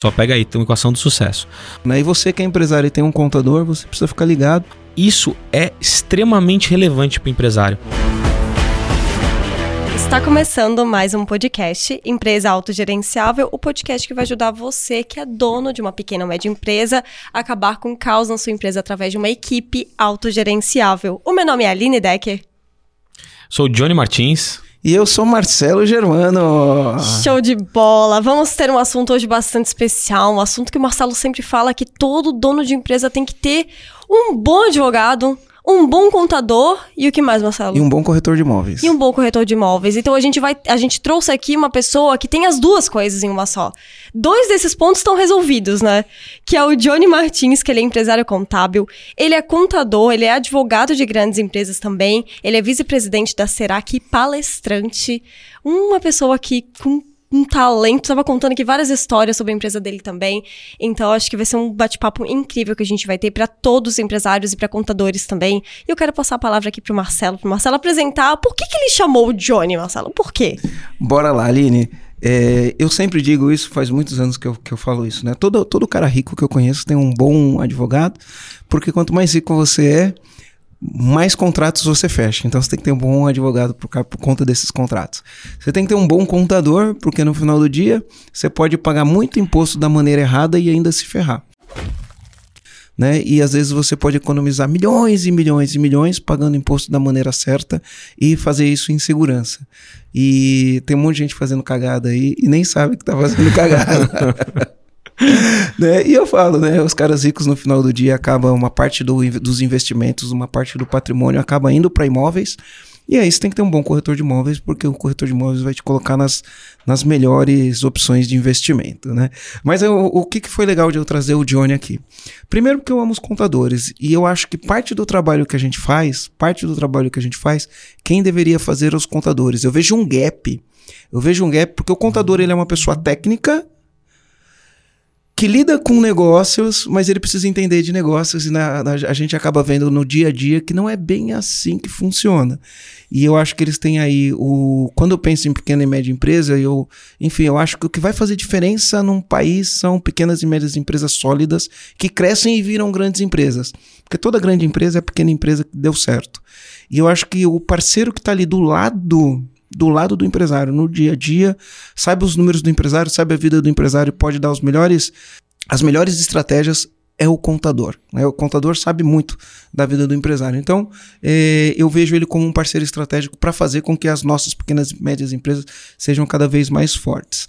Só pega aí, tem uma equação do sucesso. Né? E você que é empresário e tem um contador, você precisa ficar ligado. Isso é extremamente relevante para o empresário. Está começando mais um podcast, Empresa Autogerenciável, o podcast que vai ajudar você, que é dono de uma pequena ou média empresa, a acabar com o caos na sua empresa através de uma equipe autogerenciável. O meu nome é Aline Decker. Sou Johnny Martins. E eu sou Marcelo Germano. Show de bola! Vamos ter um assunto hoje bastante especial, um assunto que o Marcelo sempre fala que todo dono de empresa tem que ter um bom advogado, um bom contador e o que mais, Marcelo? E um bom corretor de imóveis. E um bom corretor de imóveis. Então a gente vai, a gente trouxe aqui uma pessoa que tem as duas coisas em uma só. Dois desses pontos estão resolvidos, né? Que é o Johnny Martins, que ele é empresário contábil, ele é contador, ele é advogado de grandes empresas também, ele é vice-presidente da Serac, palestrante, uma pessoa que com um talento, estava contando aqui várias histórias sobre a empresa dele também. Então, acho que vai ser um bate-papo incrível que a gente vai ter para todos os empresários e para contadores também. E eu quero passar a palavra aqui pro Marcelo, pro Marcelo apresentar por que, que ele chamou o Johnny, Marcelo. Por quê? Bora lá, Aline. É, eu sempre digo isso, faz muitos anos que eu, que eu falo isso, né? Todo, todo cara rico que eu conheço tem um bom advogado, porque quanto mais rico você é, mais contratos você fecha. Então você tem que ter um bom advogado por, por, conta desses contratos. Você tem que ter um bom contador, porque no final do dia você pode pagar muito imposto da maneira errada e ainda se ferrar. Né? E às vezes você pode economizar milhões e milhões e milhões pagando imposto da maneira certa e fazer isso em segurança. E tem um monte de gente fazendo cagada aí e nem sabe que está fazendo cagada. né? E eu falo, né? Os caras ricos no final do dia acabam uma parte do, dos investimentos, uma parte do patrimônio acaba indo para imóveis. E aí você tem que ter um bom corretor de imóveis, porque o corretor de imóveis vai te colocar nas, nas melhores opções de investimento, né? Mas eu, o que, que foi legal de eu trazer o Johnny aqui? Primeiro porque eu amo os contadores, e eu acho que parte do trabalho que a gente faz, parte do trabalho que a gente faz, quem deveria fazer é os contadores. Eu vejo um gap, eu vejo um gap porque o contador ele é uma pessoa técnica que lida com negócios, mas ele precisa entender de negócios e na, na, a gente acaba vendo no dia a dia que não é bem assim que funciona. E eu acho que eles têm aí o. Quando eu penso em pequena e média empresa, eu. Enfim, eu acho que o que vai fazer diferença num país são pequenas e médias empresas sólidas que crescem e viram grandes empresas. Porque toda grande empresa é pequena empresa que deu certo. E eu acho que o parceiro que está ali do lado do lado do empresário, no dia a dia, sabe os números do empresário, sabe a vida do empresário, pode dar os melhores, as melhores estratégias é o contador. Né? O contador sabe muito da vida do empresário. Então, é, eu vejo ele como um parceiro estratégico para fazer com que as nossas pequenas e médias empresas sejam cada vez mais fortes.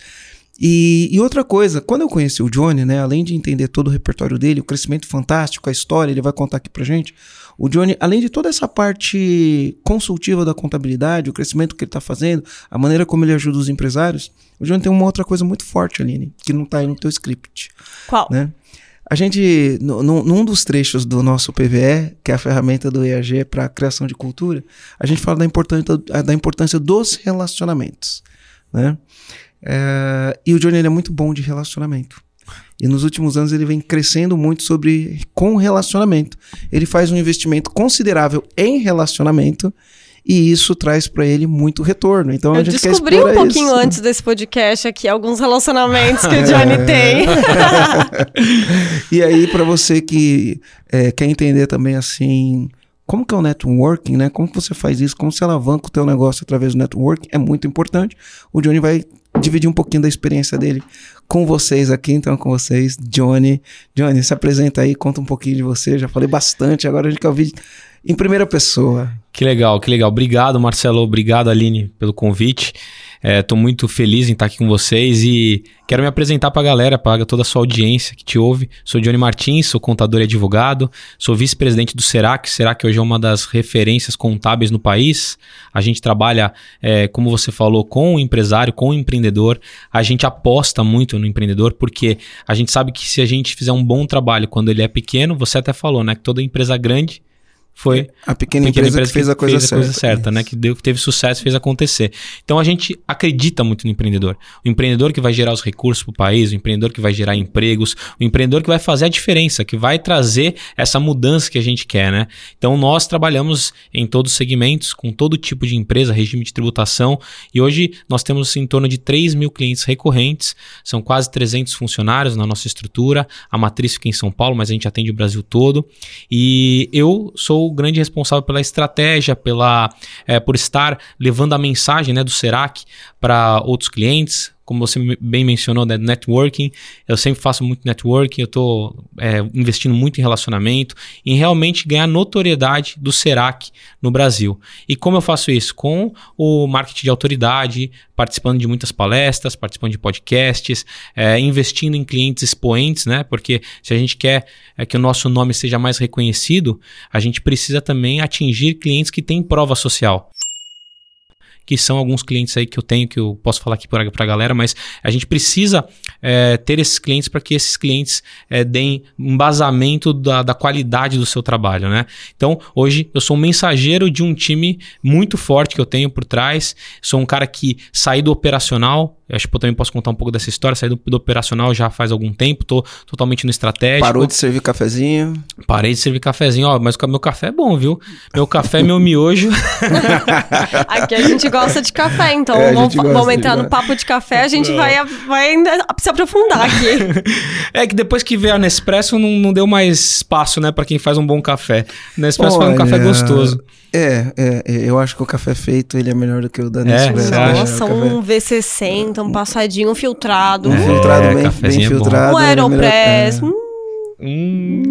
E, e, outra coisa, quando eu conheci o Johnny, né, além de entender todo o repertório dele, o crescimento fantástico, a história, ele vai contar aqui pra gente. O Johnny, além de toda essa parte consultiva da contabilidade, o crescimento que ele está fazendo, a maneira como ele ajuda os empresários, o Johnny tem uma outra coisa muito forte, Aline, que não está aí no teu script. Qual? Né? A gente, no, no, num dos trechos do nosso PVE, que é a ferramenta do EAG para a criação de cultura, a gente fala da importância, da importância dos relacionamentos. Né? É, e o Johnny é muito bom de relacionamento. E nos últimos anos ele vem crescendo muito sobre com relacionamento. Ele faz um investimento considerável em relacionamento e isso traz para ele muito retorno. Então Eu a gente descobri um pouquinho isso. antes desse podcast aqui alguns relacionamentos que o Johnny é. tem. e aí para você que é, quer entender também assim como que é o networking, né? Como que você faz isso? Como você alavanca o teu negócio através do networking? É muito importante. O Johnny vai dividir um pouquinho da experiência dele com vocês aqui, então com vocês, Johnny. Johnny, se apresenta aí, conta um pouquinho de você. Já falei bastante, agora a gente quer ouvir em primeira pessoa. Que legal, que legal. Obrigado, Marcelo. Obrigado, Aline, pelo convite. Estou é, muito feliz em estar aqui com vocês e quero me apresentar para a galera, para toda a sua audiência que te ouve. Sou Johnny Martins, sou contador e advogado, sou vice-presidente do Serac. Serac hoje é uma das referências contábeis no país. A gente trabalha, é, como você falou, com o empresário, com o empreendedor. A gente aposta muito no empreendedor porque a gente sabe que se a gente fizer um bom trabalho quando ele é pequeno, você até falou, né, que toda empresa grande foi a pequena, a pequena empresa, empresa, que fez a coisa fez certa, a coisa certa né? Que deu, que teve sucesso, fez acontecer. Então a gente acredita muito no empreendedor. O empreendedor que vai gerar os recursos para o país, o empreendedor que vai gerar empregos, o empreendedor que vai fazer a diferença, que vai trazer essa mudança que a gente quer, né? Então nós trabalhamos em todos os segmentos, com todo tipo de empresa, regime de tributação, e hoje nós temos em torno de 3 mil clientes recorrentes, são quase 300 funcionários na nossa estrutura, a matriz fica em São Paulo, mas a gente atende o Brasil todo, e eu sou o grande responsável pela estratégia, pela, é, por estar levando a mensagem né, do Serac para outros clientes, como você bem mencionou, né, networking. Eu sempre faço muito networking, eu estou é, investindo muito em relacionamento, em realmente ganhar notoriedade do Serac no Brasil. E como eu faço isso? Com o marketing de autoridade, participando de muitas palestras, participando de podcasts, é, investindo em clientes expoentes, né? Porque se a gente quer é, que o nosso nome seja mais reconhecido, a gente precisa também atingir clientes que têm prova social que são alguns clientes aí que eu tenho, que eu posso falar aqui para a galera, mas a gente precisa é, ter esses clientes para que esses clientes é, deem embasamento da, da qualidade do seu trabalho, né? Então, hoje eu sou um mensageiro de um time muito forte que eu tenho por trás, sou um cara que saí do operacional, eu acho que eu também posso contar um pouco dessa história. Saí do, do, operacional já faz algum tempo, tô totalmente no estratégico. Parou de servir cafezinho? Parei de servir cafezinho, ó, mas o meu café é bom, viu? Meu café, meu miojo. Aqui a gente gosta de café, então é, vamos, vamos entrar no papo de café, a gente vai, vai ainda se aprofundar aqui. é que depois que veio a Nespresso não, não deu mais espaço, né, para quem faz um bom café. Nespresso Olha... faz um café gostoso. É, é, é, eu acho que o café feito ele é melhor do que o da Nespresso. É, Nossa, um V60, um passadinho, um filtrado. Um é, filtrado bem, bem filtrado. Um é Aeropress. Hum. Hum.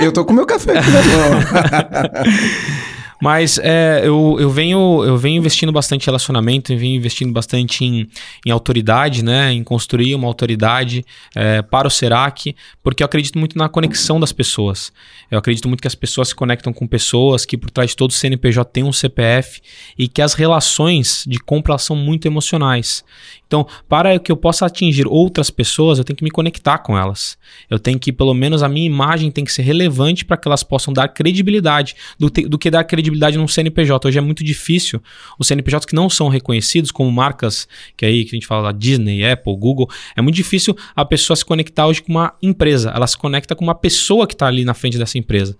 Eu tô com meu café aqui na mão. Mas é, eu, eu, venho, eu venho investindo bastante em relacionamento, eu venho investindo bastante em, em autoridade, né? Em construir uma autoridade é, para o Serac, porque eu acredito muito na conexão das pessoas. Eu acredito muito que as pessoas se conectam com pessoas, que por trás de todo CNPJ tem um CPF e que as relações de compra são muito emocionais. Então, para que eu possa atingir outras pessoas, eu tenho que me conectar com elas. Eu tenho que, pelo menos, a minha imagem tem que ser relevante para que elas possam dar credibilidade do, te, do que dar credibilidade num CNPJ. Hoje é muito difícil os CNPJs que não são reconhecidos, como marcas que aí que a gente fala Disney, Apple, Google, é muito difícil a pessoa se conectar hoje com uma empresa. Ela se conecta com uma pessoa que está ali na frente dessa empresa.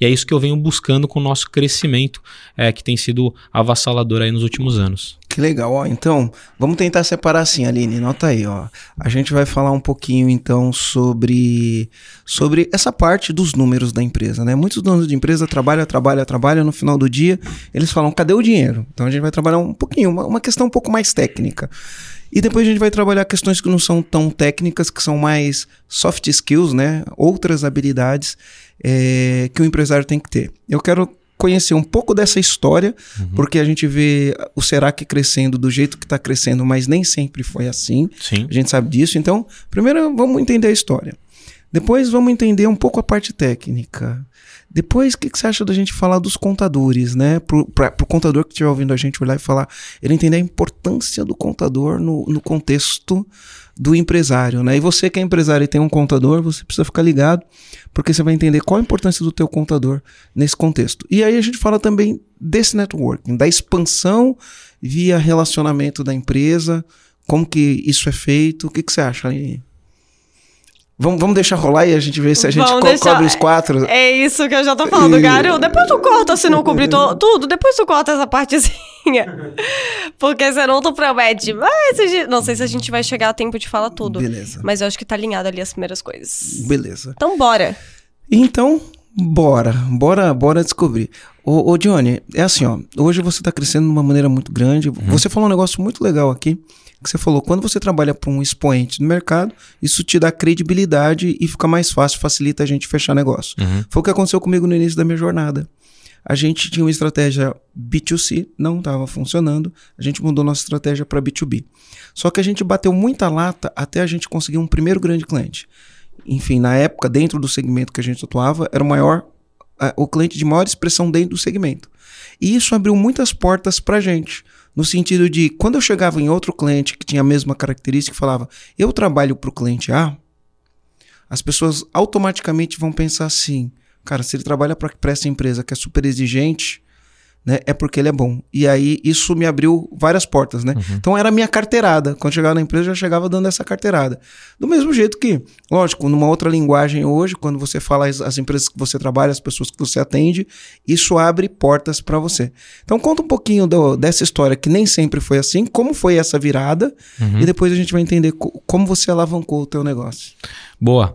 E é isso que eu venho buscando com o nosso crescimento, é, que tem sido avassalador aí nos últimos anos. Que legal, ó. Então, vamos tentar separar assim, Aline, nota aí, ó. A gente vai falar um pouquinho então sobre sobre essa parte dos números da empresa, né? Muitos donos de empresa trabalham, trabalham, trabalham, no final do dia eles falam, cadê o dinheiro? Então a gente vai trabalhar um pouquinho, uma, uma questão um pouco mais técnica. E depois a gente vai trabalhar questões que não são tão técnicas, que são mais soft skills, né? Outras habilidades é, que o empresário tem que ter. Eu quero conhecer um pouco dessa história, uhum. porque a gente vê o Serac crescendo do jeito que está crescendo, mas nem sempre foi assim. Sim. A gente sabe disso. Então, primeiro vamos entender a história. Depois vamos entender um pouco a parte técnica. Depois, o que, que, você acha da gente falar dos contadores, né? Pra, pro contador que estiver ouvindo a gente olhar e falar, ele entender a importância do contador no, no contexto do empresário, né? E você que é empresário e tem um contador, você precisa ficar ligado, porque você vai entender qual a importância do teu contador nesse contexto. E aí a gente fala também desse networking, da expansão via relacionamento da empresa, como que isso é feito, o que, que você acha aí? Vamos, vamos deixar rolar e a gente vê se a gente co deixar... cobre os quatro. É isso que eu já tô falando, e... Garo. Depois tu corta se não cobrir to... tudo. Depois tu corta essa partezinha. Porque senão tu promete. Mas gente... não sei se a gente vai chegar a tempo de falar tudo. Beleza. Mas eu acho que tá alinhado ali as primeiras coisas. Beleza. Então bora. Então, bora. Bora, bora descobrir. Ô, ô Johnny, é assim, ó. Hoje você tá crescendo de uma maneira muito grande. Uhum. Você falou um negócio muito legal aqui que você falou, quando você trabalha para um expoente no mercado, isso te dá credibilidade e fica mais fácil, facilita a gente fechar negócio. Uhum. Foi o que aconteceu comigo no início da minha jornada. A gente tinha uma estratégia B2C, não estava funcionando, a gente mudou nossa estratégia para B2B. Só que a gente bateu muita lata até a gente conseguir um primeiro grande cliente. Enfim, na época, dentro do segmento que a gente atuava, era o maior, o cliente de maior expressão dentro do segmento. E isso abriu muitas portas para gente. No sentido de, quando eu chegava em outro cliente que tinha a mesma característica e falava, eu trabalho para o cliente A, as pessoas automaticamente vão pensar assim: Cara, se ele trabalha para essa empresa que é super exigente, né, é porque ele é bom. E aí isso me abriu várias portas, né? Uhum. Então era a minha carteirada. Quando chegava na empresa, eu já chegava dando essa carteirada. Do mesmo jeito que, lógico, numa outra linguagem hoje, quando você fala as, as empresas que você trabalha, as pessoas que você atende, isso abre portas para você. Então conta um pouquinho do, dessa história que nem sempre foi assim, como foi essa virada, uhum. e depois a gente vai entender co como você alavancou o teu negócio. Boa.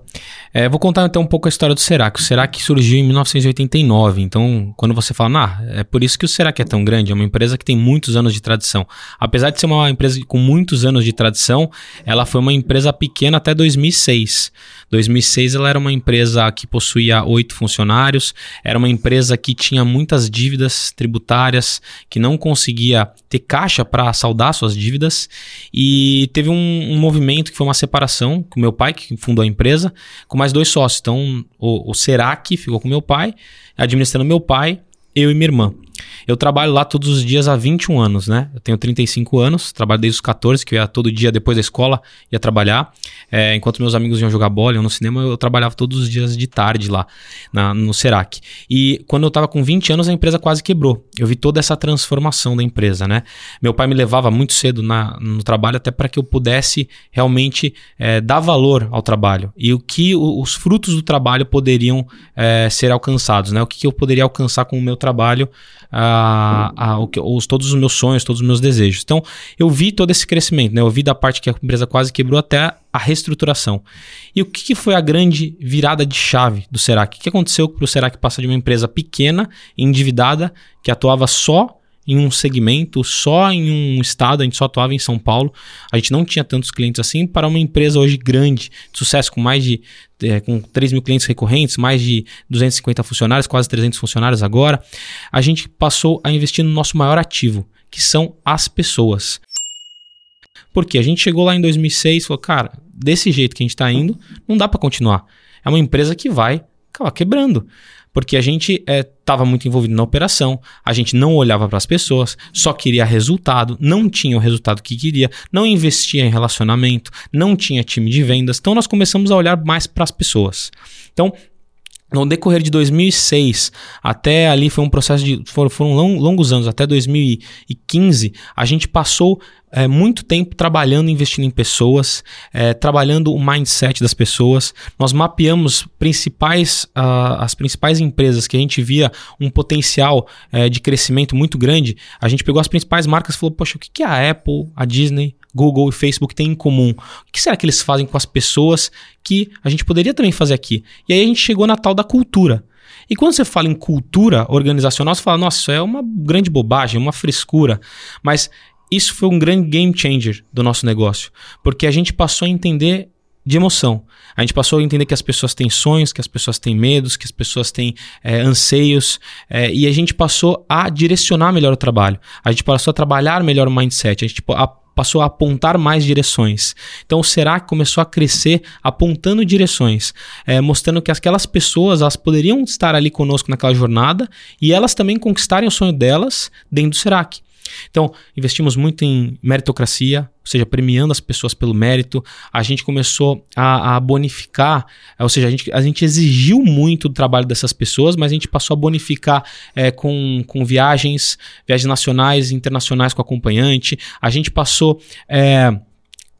É, vou contar então um pouco a história do Serac. O Serac surgiu em 1989. Então, quando você fala, ah, é por isso que o Serac é tão grande, é uma empresa que tem muitos anos de tradição. Apesar de ser uma empresa com muitos anos de tradição, ela foi uma empresa pequena até 2006. 2006 ela era uma empresa que possuía oito funcionários, era uma empresa que tinha muitas dívidas tributárias, que não conseguia ter caixa para saldar suas dívidas e teve um, um movimento que foi uma separação com meu pai que fundou a empresa, com mais dois sócios. Então, o, o Serac ficou com meu pai, administrando meu pai, eu e minha irmã. Eu trabalho lá todos os dias há 21 anos, né? Eu tenho 35 anos, trabalho desde os 14, que eu ia todo dia depois da escola, ia trabalhar. É, enquanto meus amigos iam jogar bola, iam no cinema, eu trabalhava todos os dias de tarde lá na, no Serac. E quando eu estava com 20 anos, a empresa quase quebrou. Eu vi toda essa transformação da empresa, né? Meu pai me levava muito cedo na, no trabalho até para que eu pudesse realmente é, dar valor ao trabalho e o que o, os frutos do trabalho poderiam é, ser alcançados, né? O que, que eu poderia alcançar com o meu trabalho a, a, os, todos os meus sonhos, todos os meus desejos. Então, eu vi todo esse crescimento, né? Eu vi da parte que a empresa quase quebrou até a reestruturação. E o que, que foi a grande virada de chave do Serac? O que aconteceu para o Serac passar de uma empresa pequena, endividada, que atuava só em um segmento, só em um estado, a gente só atuava em São Paulo, a gente não tinha tantos clientes assim, para uma empresa hoje grande, de sucesso, com mais de é, com 3 mil clientes recorrentes, mais de 250 funcionários, quase 300 funcionários agora, a gente passou a investir no nosso maior ativo, que são as pessoas. Porque a gente chegou lá em 2006 e falou, cara, desse jeito que a gente está indo, não dá para continuar. É uma empresa que vai acabar quebrando porque a gente estava é, muito envolvido na operação, a gente não olhava para as pessoas, só queria resultado, não tinha o resultado que queria, não investia em relacionamento, não tinha time de vendas. Então nós começamos a olhar mais para as pessoas. Então no decorrer de 2006 até ali foi um processo de foram longos anos até 2015 a gente passou é, muito tempo trabalhando, investindo em pessoas, é, trabalhando o mindset das pessoas. Nós mapeamos principais, uh, as principais empresas que a gente via um potencial é, de crescimento muito grande. A gente pegou as principais marcas e falou: Poxa, o que, que a Apple, a Disney, Google e Facebook têm em comum? O que será que eles fazem com as pessoas que a gente poderia também fazer aqui? E aí a gente chegou na tal da cultura. E quando você fala em cultura organizacional, você fala, nossa, isso é uma grande bobagem, uma frescura. Mas isso foi um grande game changer do nosso negócio, porque a gente passou a entender de emoção. A gente passou a entender que as pessoas têm sonhos, que as pessoas têm medos, que as pessoas têm é, anseios, é, e a gente passou a direcionar melhor o trabalho. A gente passou a trabalhar melhor o mindset. A gente a, passou a apontar mais direções. Então o Serac começou a crescer apontando direções, é, mostrando que aquelas pessoas elas poderiam estar ali conosco naquela jornada e elas também conquistarem o sonho delas dentro do Serac. Então, investimos muito em meritocracia, ou seja, premiando as pessoas pelo mérito. A gente começou a, a, bonificar, ou seja, a gente, a gente exigiu muito do trabalho dessas pessoas, mas a gente passou a bonificar é, com, com viagens, viagens nacionais e internacionais com acompanhante. A gente passou. É,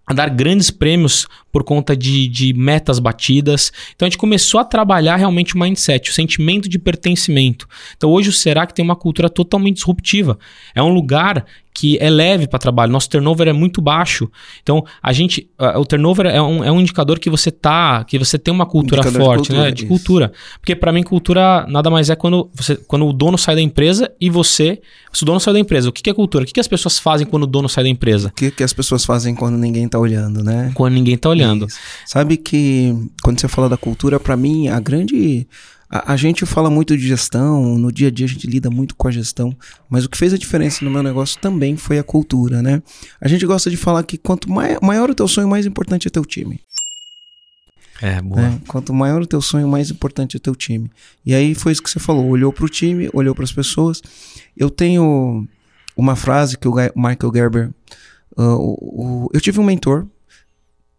a dar grandes prêmios por conta de, de metas batidas. Então a gente começou a trabalhar realmente o mindset, o sentimento de pertencimento. Então hoje o Serac tem uma cultura totalmente disruptiva. É um lugar que é leve para trabalho. Nosso turnover é muito baixo. Então, a gente. Uh, o turnover é um, é um indicador que você tá. que você tem uma cultura indicador forte, de cultura, né? De isso. cultura. Porque para mim, cultura nada mais é quando, você, quando o dono sai da empresa e você. Se o dono sai da empresa, o que, que é cultura? O que, que as pessoas fazem quando o dono sai da empresa? O que, que as pessoas fazem quando ninguém tá olhando, né? Quando ninguém tá olhando. Sabe que quando você fala da cultura, para mim, a grande a, a, gente fala muito de gestão, no dia a dia a gente lida muito com a gestão, mas o que fez a diferença no meu negócio também foi a cultura, né? A gente gosta de falar que quanto mai, maior o teu sonho, mais importante é teu time. É, boa. Né? Quanto maior o teu sonho, mais importante é teu time. E aí foi isso que você falou, olhou para o time, olhou para as pessoas. Eu tenho uma frase que o Michael Gerber, uh, o, o, eu tive um mentor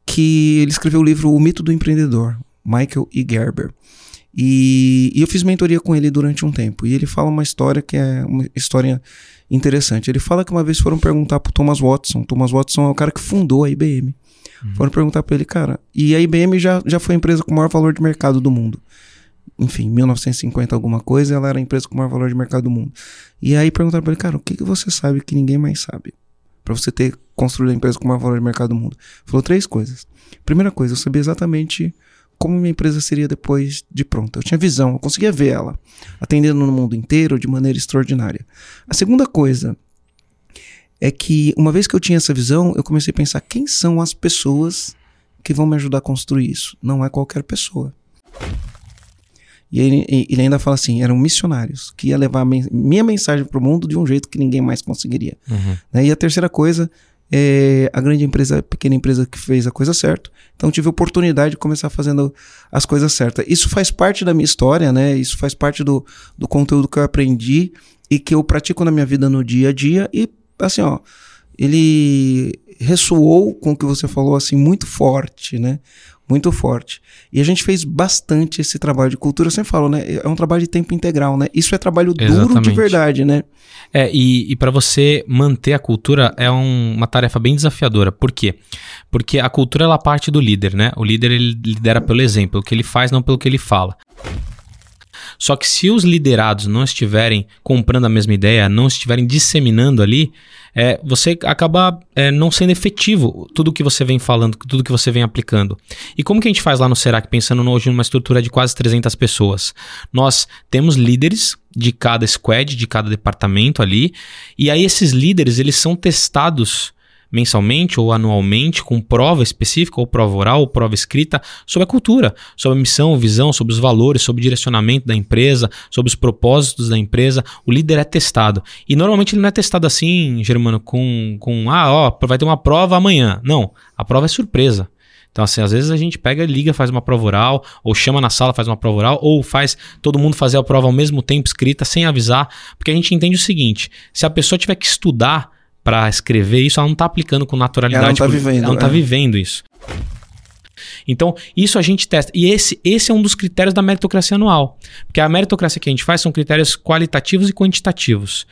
que ele escreveu o livro O Mito do Empreendedor, Michael E. Gerber. E, e, eu fiz mentoria com ele durante um tempo. E ele fala uma história que é uma história interessante. Ele fala que uma vez foram perguntar pro Thomas Watson. Thomas Watson é o cara que fundou a IBM. Uhum. Foram perguntar para ele, cara. E a IBM já, já foi a empresa com o maior valor de mercado do mundo. Enfim, 1950 alguma coisa, ela era a empresa com o maior valor de mercado do mundo. E aí perguntaram para ele, cara, o que, que você sabe que ninguém mais sabe? Para você ter construído a empresa com maior valor de mercado do mundo. Falou três coisas. Primeira coisa, eu sabia exatamente como minha empresa seria depois de pronta. Eu tinha visão, eu conseguia ver ela atendendo no mundo inteiro de maneira extraordinária. A segunda coisa é que uma vez que eu tinha essa visão, eu comecei a pensar quem são as pessoas que vão me ajudar a construir isso. Não é qualquer pessoa. E ele, ele ainda fala assim: eram missionários que ia levar minha mensagem para o mundo de um jeito que ninguém mais conseguiria. Uhum. Né? E a terceira coisa é a grande empresa, a pequena empresa que fez a coisa certa. Então tive a oportunidade de começar fazendo as coisas certas. Isso faz parte da minha história, né? Isso faz parte do, do conteúdo que eu aprendi e que eu pratico na minha vida no dia a dia. E assim, ó, ele ressoou com o que você falou assim muito forte, né? Muito forte. E a gente fez bastante esse trabalho de cultura. Eu sempre falo, né? É um trabalho de tempo integral, né? Isso é trabalho Exatamente. duro de verdade, né? É, e, e para você manter a cultura é um, uma tarefa bem desafiadora. Por quê? Porque a cultura ela parte do líder, né? O líder ele lidera pelo exemplo, o que ele faz, não pelo que ele fala. Só que se os liderados não estiverem comprando a mesma ideia, não estiverem disseminando ali, é, você acaba é, não sendo efetivo tudo que você vem falando, tudo que você vem aplicando. E como que a gente faz lá no Serac, pensando hoje numa estrutura de quase 300 pessoas? Nós temos líderes de cada squad, de cada departamento ali, e aí esses líderes, eles são testados mensalmente ou anualmente com prova específica, ou prova oral, ou prova escrita, sobre a cultura, sobre a missão, visão, sobre os valores, sobre o direcionamento da empresa, sobre os propósitos da empresa. O líder é testado. E normalmente ele não é testado assim, Germano, com, com ah, ó, vai ter uma prova amanhã. Não, a prova é surpresa. Então, assim, às vezes a gente pega, liga, faz uma prova oral, ou chama na sala, faz uma prova oral, ou faz todo mundo fazer a prova ao mesmo tempo escrita, sem avisar, porque a gente entende o seguinte: se a pessoa tiver que estudar para escrever isso, ela não está aplicando com naturalidade. Ela não está vivendo. Ela não está é. vivendo isso. Então, isso a gente testa. E esse, esse é um dos critérios da meritocracia anual. Porque a meritocracia que a gente faz são critérios qualitativos e quantitativos,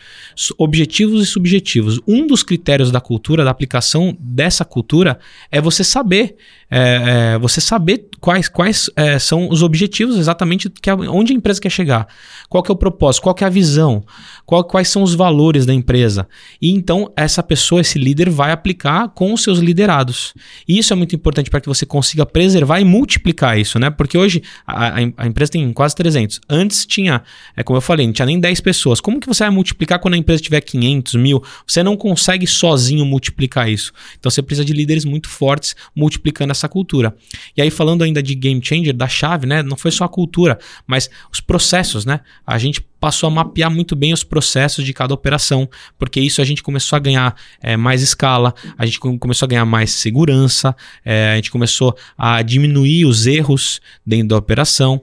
objetivos e subjetivos. Um dos critérios da cultura, da aplicação dessa cultura, é você saber, é, é, você saber quais, quais é, são os objetivos exatamente que a, onde a empresa quer chegar. Qual que é o propósito, qual que é a visão, qual, quais são os valores da empresa. E então, essa pessoa, esse líder, vai aplicar com os seus liderados. E isso é muito importante para que você consiga preservar e multiplicar isso, né? Porque hoje a, a, empresa tem quase 300. Antes tinha, é como eu falei, não tinha nem 10 pessoas. Como que você vai multiplicar quando a empresa tiver 500, mil? Você não consegue sozinho multiplicar isso. Então você precisa de líderes muito fortes multiplicando essa cultura. E aí falando ainda de game changer, da chave, né? Não foi só a cultura, mas os processos, né? A gente passou a mapear muito bem os processos de cada operação, porque isso a gente começou a ganhar é, mais escala, a gente começou a ganhar mais segurança, é, a gente começou a diminuir os erros dentro da operação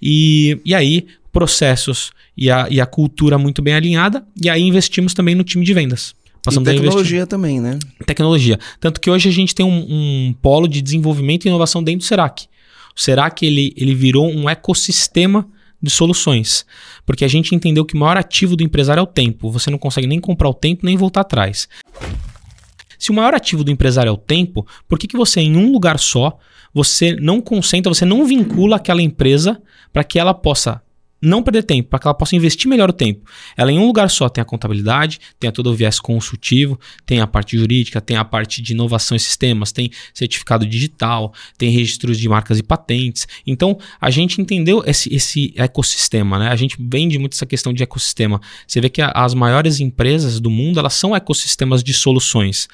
e, e aí processos e a, e a cultura muito bem alinhada, e aí investimos também no time de vendas. Passamos e tecnologia também, né? Tecnologia. Tanto que hoje a gente tem um, um polo de desenvolvimento e inovação dentro do Serac. O Serac ele, ele virou um ecossistema de soluções. Porque a gente entendeu que o maior ativo do empresário é o tempo. Você não consegue nem comprar o tempo nem voltar atrás. Se o maior ativo do empresário é o tempo, por que, que você, em um lugar só, você não concentra, você não vincula aquela empresa para que ela possa não perder tempo, para que ela possa investir melhor o tempo. Ela em um lugar só tem a contabilidade, tem todo o viés consultivo, tem a parte jurídica, tem a parte de inovação e sistemas, tem certificado digital, tem registros de marcas e patentes. Então, a gente entendeu esse, esse ecossistema, né? A gente vende muito essa questão de ecossistema. Você vê que a, as maiores empresas do mundo, elas são ecossistemas de soluções.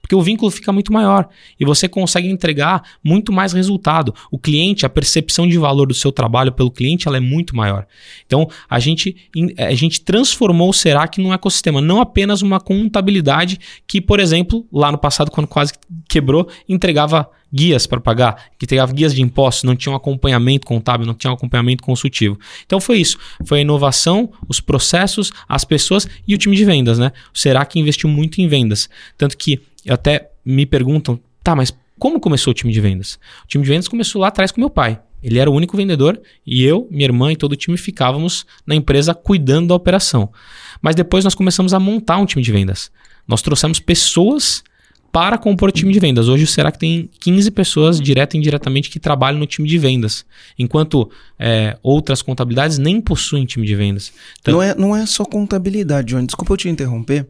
Porque o vínculo fica muito maior e você consegue entregar muito mais resultado. O cliente, a percepção de valor do seu trabalho pelo cliente, ela é muito maior. Então, a gente, a gente transformou o Serac num ecossistema, não apenas uma contabilidade que, por exemplo, lá no passado, quando quase quebrou, entregava guias para pagar, que entregava guias de impostos, não tinha um acompanhamento contábil, não tinha um acompanhamento consultivo. Então foi isso. Foi a inovação, os processos, as pessoas e o time de vendas, né? O Serac investiu muito em vendas. Tanto que até me perguntam, tá, mas como começou o time de vendas? O time de vendas começou lá atrás com meu pai. Ele era o único vendedor e eu, minha irmã e todo o time ficávamos na empresa cuidando da operação. Mas depois nós começamos a montar um time de vendas. Nós trouxemos pessoas para compor o time de vendas. Hoje o Será que tem 15 pessoas, direta e indiretamente, que trabalham no time de vendas. Enquanto é, outras contabilidades nem possuem time de vendas. Então, não, é, não é só contabilidade, Johnny. Desculpa eu te interromper.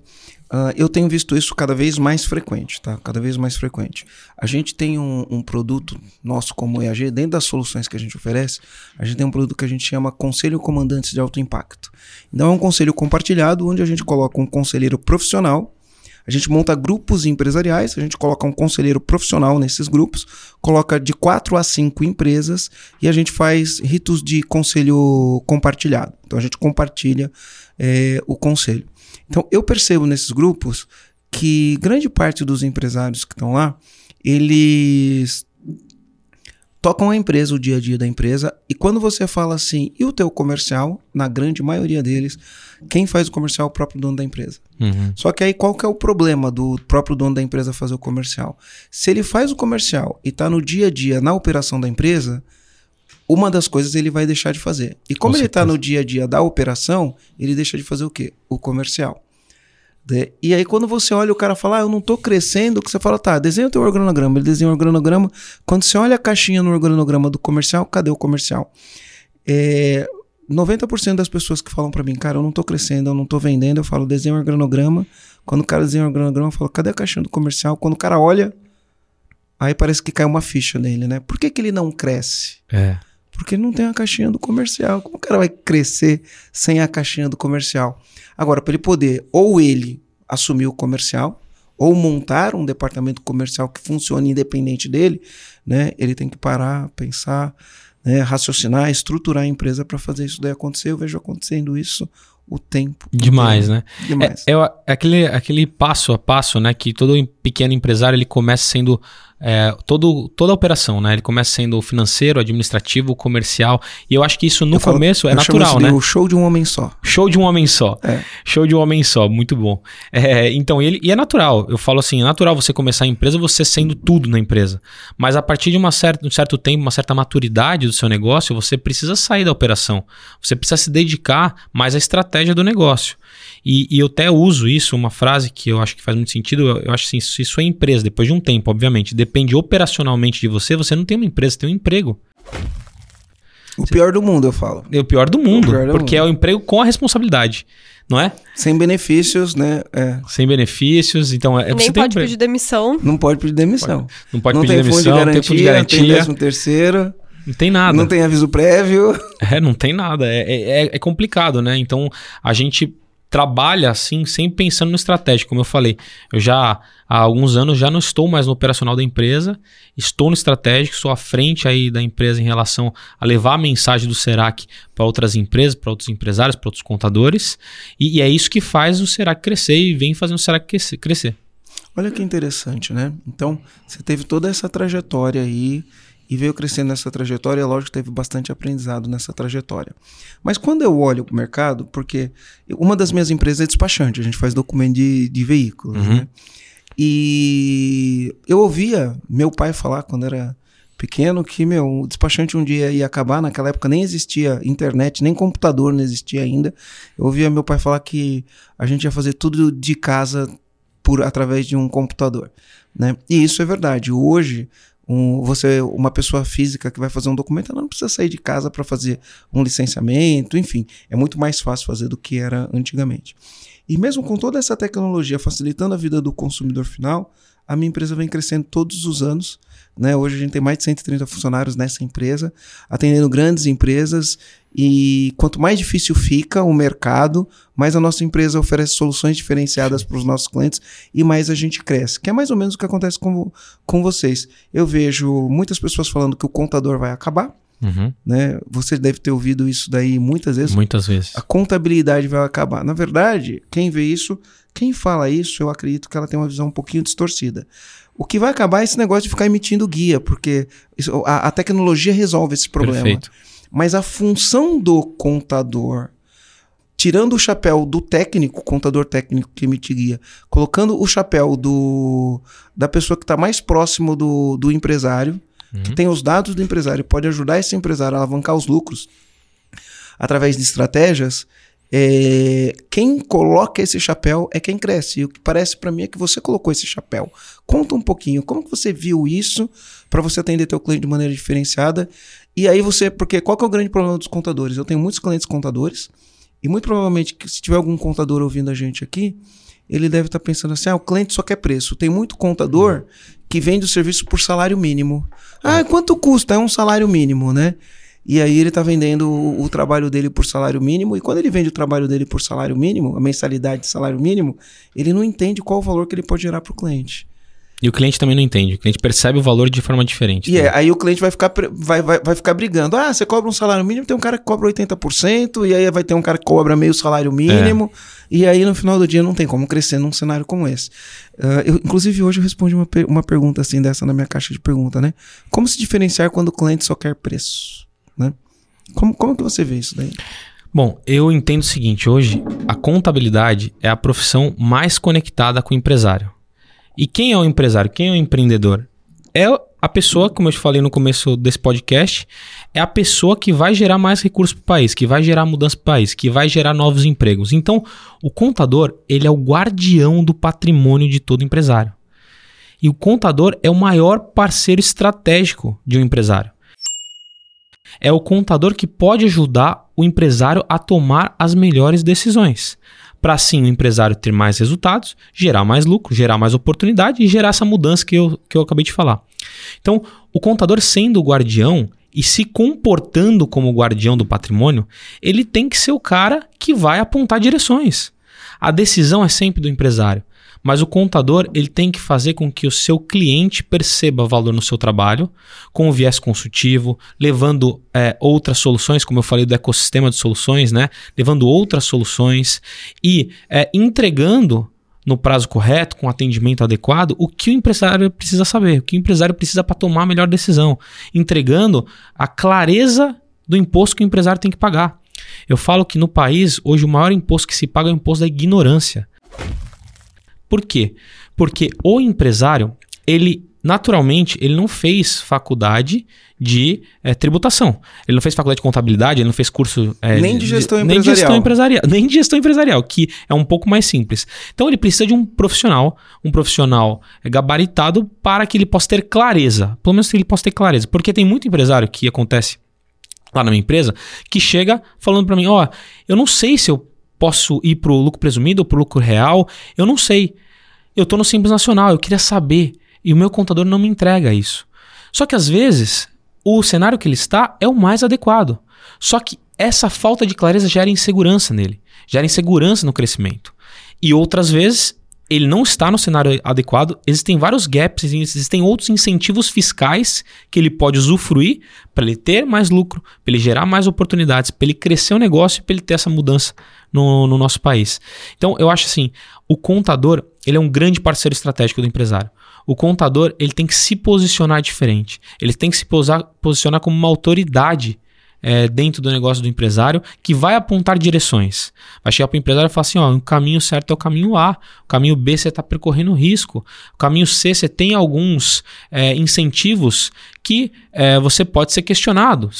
Uh, eu tenho visto isso cada vez mais frequente, tá? Cada vez mais frequente. A gente tem um, um, produto nosso como EAG, dentro das soluções que a gente oferece, a gente tem um produto que a gente chama Conselho Comandantes de Alto Impacto. Então é um conselho compartilhado, onde a gente coloca um conselheiro profissional a gente monta grupos empresariais, a gente coloca um conselheiro profissional nesses grupos, coloca de quatro a cinco empresas e a gente faz ritos de conselho compartilhado. Então a gente compartilha é, o conselho. Então eu percebo nesses grupos que grande parte dos empresários que estão lá, eles tocam a empresa, o dia a dia da empresa, e quando você fala assim, e o teu comercial, na grande maioria deles, quem faz o comercial é o próprio dono da empresa. Uhum. Só que aí qual que é o problema do próprio dono da empresa fazer o comercial? Se ele faz o comercial e está no dia a dia, na operação da empresa, uma das coisas ele vai deixar de fazer. E como Com ele está no dia a dia da operação, ele deixa de fazer o quê? O comercial. De, e aí, quando você olha o cara fala, ah, eu não estou crescendo, que você fala, tá, desenha o teu organograma. Ele desenha o organograma. Quando você olha a caixinha no organograma do comercial, cadê o comercial? É, 90% das pessoas que falam para mim, cara, eu não estou crescendo, eu não estou vendendo, eu falo, desenha o organograma. Quando o cara desenha o organograma, eu falo, cadê a caixinha do comercial? Quando o cara olha, aí parece que cai uma ficha nele, né? Por que, que ele não cresce? É. Porque ele não tem a caixinha do comercial. Como o cara vai crescer sem a caixinha do comercial? Agora, para ele poder ou ele assumir o comercial, ou montar um departamento comercial que funcione independente dele, né? Ele tem que parar, pensar, né? raciocinar, estruturar a empresa para fazer isso daí acontecer. Eu vejo acontecendo isso o tempo. Demais, né? Demais. É, é, aquele, aquele passo a passo, né? Que todo pequeno empresário ele começa sendo é, todo, toda a operação, né? Ele começa sendo financeiro, administrativo, comercial. E eu acho que isso no eu começo falo, é natural, né? O show de um homem só. Show de um homem só. É. Show de um homem só, muito bom. É, então, ele, e é natural. Eu falo assim, é natural você começar a empresa você sendo tudo na empresa. Mas a partir de uma certa, um certo tempo, uma certa maturidade do seu negócio, você precisa sair da operação. Você precisa se dedicar mais à estratégia do negócio. E, e, eu até uso isso, uma frase que eu acho que faz muito sentido. Eu, eu acho assim: se sua empresa, depois de um tempo, obviamente, depende operacionalmente de você, você não tem uma empresa, você tem um emprego. O pior do mundo, eu falo. É o pior do mundo, pior do porque mundo. é o emprego com a responsabilidade, não é? Sem benefícios, né? É. Sem benefícios, então é. Nem pode pedir demissão. Não pode pedir demissão. Pode. Não pode não pedir tem demissão, fundo de garantia, tem fundo de garantia. Não tem décimo terceiro. Não tem nada. Não tem aviso prévio. É, não tem nada. É, é, é complicado, né? Então a gente trabalha assim, sempre pensando no estratégico, como eu falei. Eu já há alguns anos já não estou mais no operacional da empresa, estou no estratégico, sou à frente aí da empresa em relação a levar a mensagem do Serac para outras empresas, para outros empresários, para outros contadores, e, e, é isso que faz o Serac crescer e vem fazendo o Serac crescer. Olha que interessante, né? Então, você teve toda essa trajetória aí e veio crescendo nessa trajetória. Lógico que teve bastante aprendizado nessa trajetória. Mas quando eu olho para o mercado, porque uma das minhas empresas é despachante, a gente faz documento de, de veículos, uhum. né? E eu ouvia meu pai falar quando era pequeno que, meu, o despachante um dia ia acabar. Naquela época nem existia internet, nem computador não existia ainda. Eu ouvia meu pai falar que a gente ia fazer tudo de casa por através de um computador, né? E isso é verdade. Hoje um, você, uma pessoa física que vai fazer um documento, ela não precisa sair de casa para fazer um licenciamento, enfim, é muito mais fácil fazer do que era antigamente. E mesmo com toda essa tecnologia facilitando a vida do consumidor final, a minha empresa vem crescendo todos os anos. Né? Hoje a gente tem mais de 130 funcionários nessa empresa, atendendo grandes empresas. E quanto mais difícil fica o mercado, mais a nossa empresa oferece soluções diferenciadas para os nossos clientes e mais a gente cresce. Que é mais ou menos o que acontece com, com vocês. Eu vejo muitas pessoas falando que o contador vai acabar. Uhum. Né? Você deve ter ouvido isso daí muitas vezes. Muitas vezes. A contabilidade vai acabar. Na verdade, quem vê isso, quem fala isso, eu acredito que ela tem uma visão um pouquinho distorcida. O que vai acabar é esse negócio de ficar emitindo guia, porque isso, a, a, tecnologia resolve esse problema. Perfeito. Mas a função do contador, tirando o chapéu do técnico, contador técnico que emite guia, colocando o chapéu do, da pessoa que está mais próximo do, do empresário, que tem os dados do empresário e pode ajudar esse empresário a alavancar os lucros através de estratégias, é, quem coloca esse chapéu é quem cresce. E o que parece para mim é que você colocou esse chapéu. Conta um pouquinho, como que você viu isso para você atender teu cliente de maneira diferenciada? E aí você, porque qual que é o grande problema dos contadores? Eu tenho muitos clientes contadores e muito provavelmente se tiver algum contador ouvindo a gente aqui, ele deve estar tá pensando assim: ah, o cliente só quer preço. Tem muito contador que vende o serviço por salário mínimo. Ah, quanto custa? É um salário mínimo, né? E aí ele está vendendo o, o, trabalho dele por salário mínimo. E quando ele vende o trabalho dele por salário mínimo, a mensalidade de salário mínimo, ele não entende qual o valor que ele pode gerar para o cliente. E o cliente também não entende. O cliente percebe o valor de forma diferente. E é, aí o cliente vai ficar, vai, vai, vai ficar brigando. Ah, você cobra um salário mínimo, tem um cara que cobra 80%, e aí vai ter um cara que cobra meio salário mínimo. É. E aí no final do dia não tem como crescer num cenário como esse. Uh, eu, inclusive hoje eu respondi uma, uma pergunta assim dessa na minha caixa de pergunta, né? Como se diferenciar quando o cliente só quer preço? Né? Como, como que você vê isso daí? Bom, eu entendo o seguinte: hoje a contabilidade é a profissão mais conectada com o empresário. E quem é o empresário? Quem é o empreendedor? É a pessoa, como eu te falei no começo desse podcast, é a pessoa que vai gerar mais recursos para o país, que vai gerar mudança para o país, que vai gerar novos empregos. Então, o contador, ele é o guardião do patrimônio de todo empresário. E o contador é o maior parceiro estratégico de um empresário é o contador que pode ajudar o empresário a tomar as melhores decisões. Para assim o empresário ter mais resultados, gerar mais lucro, gerar mais oportunidade e gerar essa mudança que eu, que eu acabei de falar. Então, o contador sendo o guardião e se comportando como guardião do patrimônio, ele tem que ser o cara que vai apontar direções. A decisão é sempre do empresário. Mas o contador ele tem que fazer com que o seu cliente perceba valor no seu trabalho, com o viés consultivo, levando é, outras soluções, como eu falei do ecossistema de soluções, né? levando outras soluções e é, entregando no prazo correto, com atendimento adequado, o que o empresário precisa saber, o que o empresário precisa para tomar a melhor decisão, entregando a clareza do imposto que o empresário tem que pagar. Eu falo que no país, hoje, o maior imposto que se paga é o imposto da ignorância. Por quê? Porque o empresário, ele naturalmente, ele não fez faculdade de é, tributação. Ele não fez faculdade de contabilidade, ele não fez curso. É, nem de gestão de, empresarial. Nem de gestão empresarial. Nem de gestão empresarial, que é um pouco mais simples. Então ele precisa de um profissional, um profissional gabaritado para que ele possa ter clareza. Pelo menos que ele possa ter clareza. Porque tem muito empresário que acontece lá na minha empresa que chega falando para mim: ó, oh, eu não sei se eu posso ir pro lucro presumido ou pro lucro real, eu não sei. Eu estou no Simples Nacional, eu queria saber. E o meu contador não me entrega isso. Só que às vezes o cenário que ele está é o mais adequado. Só que essa falta de clareza gera insegurança nele, gera insegurança no crescimento. E outras vezes ele não está no cenário adequado, existem vários gaps, existem outros incentivos fiscais que ele pode usufruir para ele ter mais lucro, para ele gerar mais oportunidades, para ele crescer o negócio e para ele ter essa mudança no, no nosso país. Então, eu acho assim, o contador ele é um grande parceiro estratégico do empresário. O contador ele tem que se posicionar diferente. Ele tem que se posar, posicionar como uma autoridade é, dentro do negócio do empresário que vai apontar direções. Vai chegar para o empresário e falar assim: ó, o caminho certo é o caminho A, o caminho B você está percorrendo risco, o caminho C você tem alguns é, incentivos que é, você pode ser questionado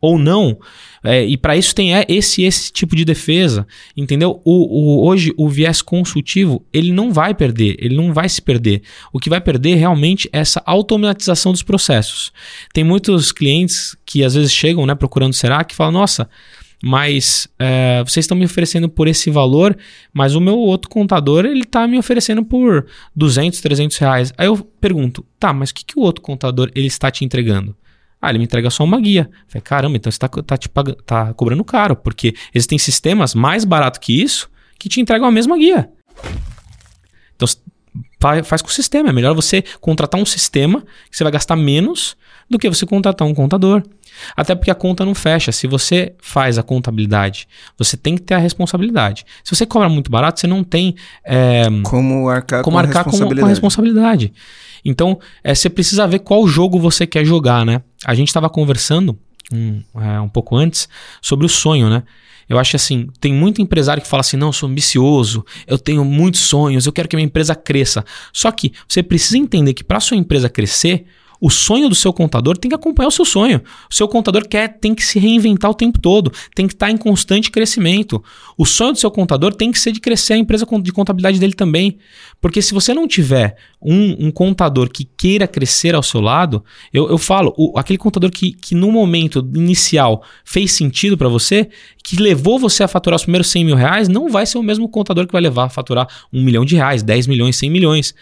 ou não. É, e para isso tem é, esse esse tipo de defesa, entendeu? O, o, hoje o viés consultivo ele não vai perder, ele não vai se perder. O que vai perder realmente é essa automatização dos processos. Tem muitos clientes que às vezes chegam, né, procurando será que falam, nossa, mas é, vocês estão me oferecendo por esse valor, mas o meu outro contador ele está me oferecendo por 200, 300 reais. Aí eu pergunto, tá, mas o que, que o outro contador ele está te entregando? Ah, ele me entrega só uma guia. Eu falei, caramba, então você está tá, te tá cobrando caro, porque existem sistemas mais baratos que isso que te entregam a mesma guia. Então faz com o sistema. É melhor você contratar um sistema que você vai gastar menos do que você contratar um contador. Até porque a conta não fecha. Se você faz a contabilidade, você tem que ter a responsabilidade. Se você cobra muito barato, você não tem é, como arcar, como com, arcar a com, com a responsabilidade. Então, é, você precisa ver qual jogo você quer jogar, né? A gente estava conversando um, é, um pouco antes sobre o sonho, né? Eu acho assim, tem muito empresário que fala assim: não, eu sou ambicioso, eu tenho muitos sonhos, eu quero que minha empresa cresça. Só que você precisa entender que para sua empresa crescer, O sonho do seu contador tem que acompanhar o seu sonho. O seu contador quer, tem que se reinventar o tempo todo, tem que estar em constante crescimento. O sonho do seu contador tem que ser de crescer a empresa de contabilidade dele também. Porque se você não tiver um, um contador que queira crescer ao seu lado, eu, eu falo, o, aquele contador que, que no momento inicial fez sentido para você, que levou você a faturar os primeiros 100 mil reais, não vai ser o mesmo contador que vai levar a faturar um milhão de reais, 10 milhões, 100 milhões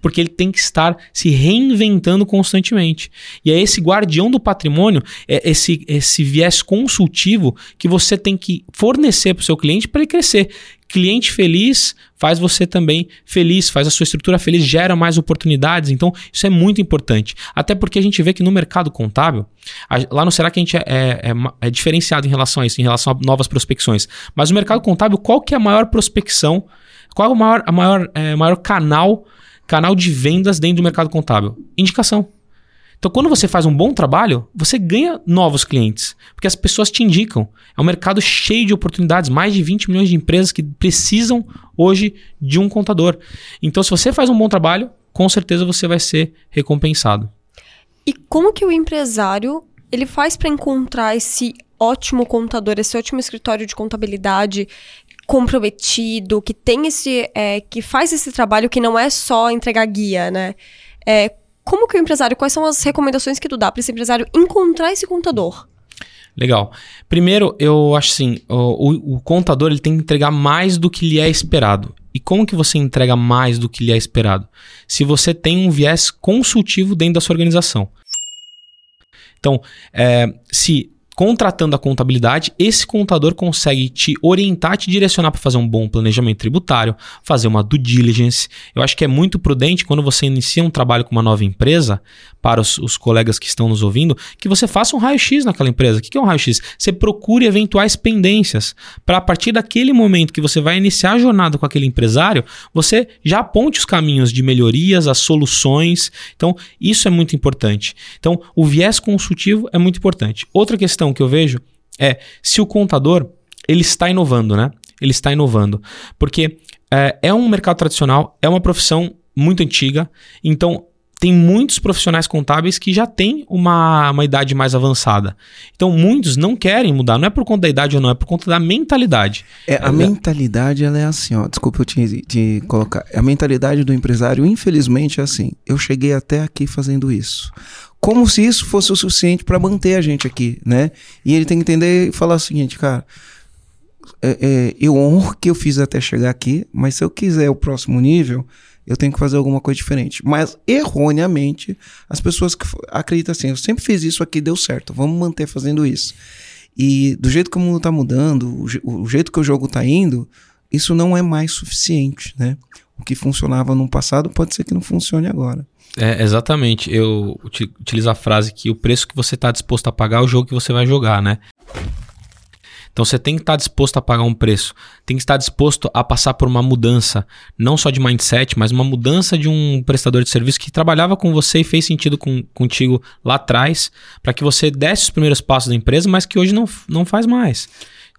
porque ele tem que estar se reinventando constantemente. E é esse guardião do patrimônio, é esse, esse viés consultivo que você tem que fornecer para o seu cliente para ele crescer. Cliente feliz faz você também feliz, faz a sua estrutura feliz, gera mais oportunidades. Então, isso é muito importante. Até porque a gente vê que no mercado contábil, lá não será que a gente é, é, é, é diferenciado em relação a isso, em relação a novas prospecções. Mas no mercado contábil, qual que é a maior prospecção? Qual é o maior, a maior, é, maior canal canal de vendas dentro do mercado contábil? Indicação. Então, quando você faz um bom trabalho, você ganha novos clientes, porque as pessoas te indicam. É um mercado cheio de oportunidades, mais de 20 milhões de empresas que precisam hoje de um contador. Então, se você faz um bom trabalho, com certeza você vai ser recompensado. E como que o empresário ele faz para encontrar esse ótimo contador, esse ótimo escritório de contabilidade comprometido, que tem esse. É, que faz esse trabalho que não é só entregar guia, né? É, como que o empresário, quais são as recomendações que tu dá para esse empresário encontrar esse contador? Legal. Primeiro, eu acho assim, o, o, contador ele tem que entregar mais do que lhe é esperado. E como que você entrega mais do que lhe é esperado? Se você tem um viés consultivo dentro da sua organização. Então, é, se contratando a contabilidade, esse contador consegue te orientar, te direcionar para fazer um bom planejamento tributário, fazer uma due diligence. Eu acho que é muito prudente quando você inicia um trabalho com uma nova empresa, para os, os colegas que estão nos ouvindo, que você faça um raio-x naquela empresa. O que é um raio-x? Você procure eventuais pendências, para a partir daquele momento que você vai iniciar a jornada com aquele empresário, você já aponte os caminhos de melhorias, as soluções. Então, isso é muito importante. Então, o viés consultivo é muito importante. Outra questão questão que eu vejo é se o contador ele está inovando, né? Ele está inovando. Porque é, é um mercado tradicional, é uma profissão muito antiga, então tem muitos profissionais contábeis que já têm uma, uma idade mais avançada. Então, muitos não querem mudar. Não é por conta da idade ou não, é por conta da mentalidade. É, a é, mentalidade, ela é assim, ó. Desculpa eu te, te colocar. A mentalidade do empresário, infelizmente, é assim. Eu cheguei até aqui fazendo isso como se isso fosse o suficiente para manter a gente aqui, né? E ele tem que entender e falar o seguinte, cara, é, é, eu honro que eu fiz até chegar aqui, mas se eu quiser o próximo nível, eu tenho que fazer alguma coisa diferente. Mas erroneamente, as pessoas que acreditam assim, eu sempre fiz isso aqui, deu certo, vamos manter fazendo isso. E do jeito que o mundo está mudando, o, o jeito que o jogo está indo, isso não é mais suficiente, né? O que funcionava no passado pode ser que não funcione agora. É, exatamente. Eu utilizo a frase que o preço que você está disposto a pagar é o jogo que você vai jogar, né? Então você tem que estar tá disposto a pagar um preço, tem que estar disposto a passar por uma mudança, não só de mindset, mas uma mudança de um prestador de serviço que trabalhava com você e fez sentido com, contigo lá atrás, para que você desse os primeiros passos da empresa, mas que hoje não, não faz mais.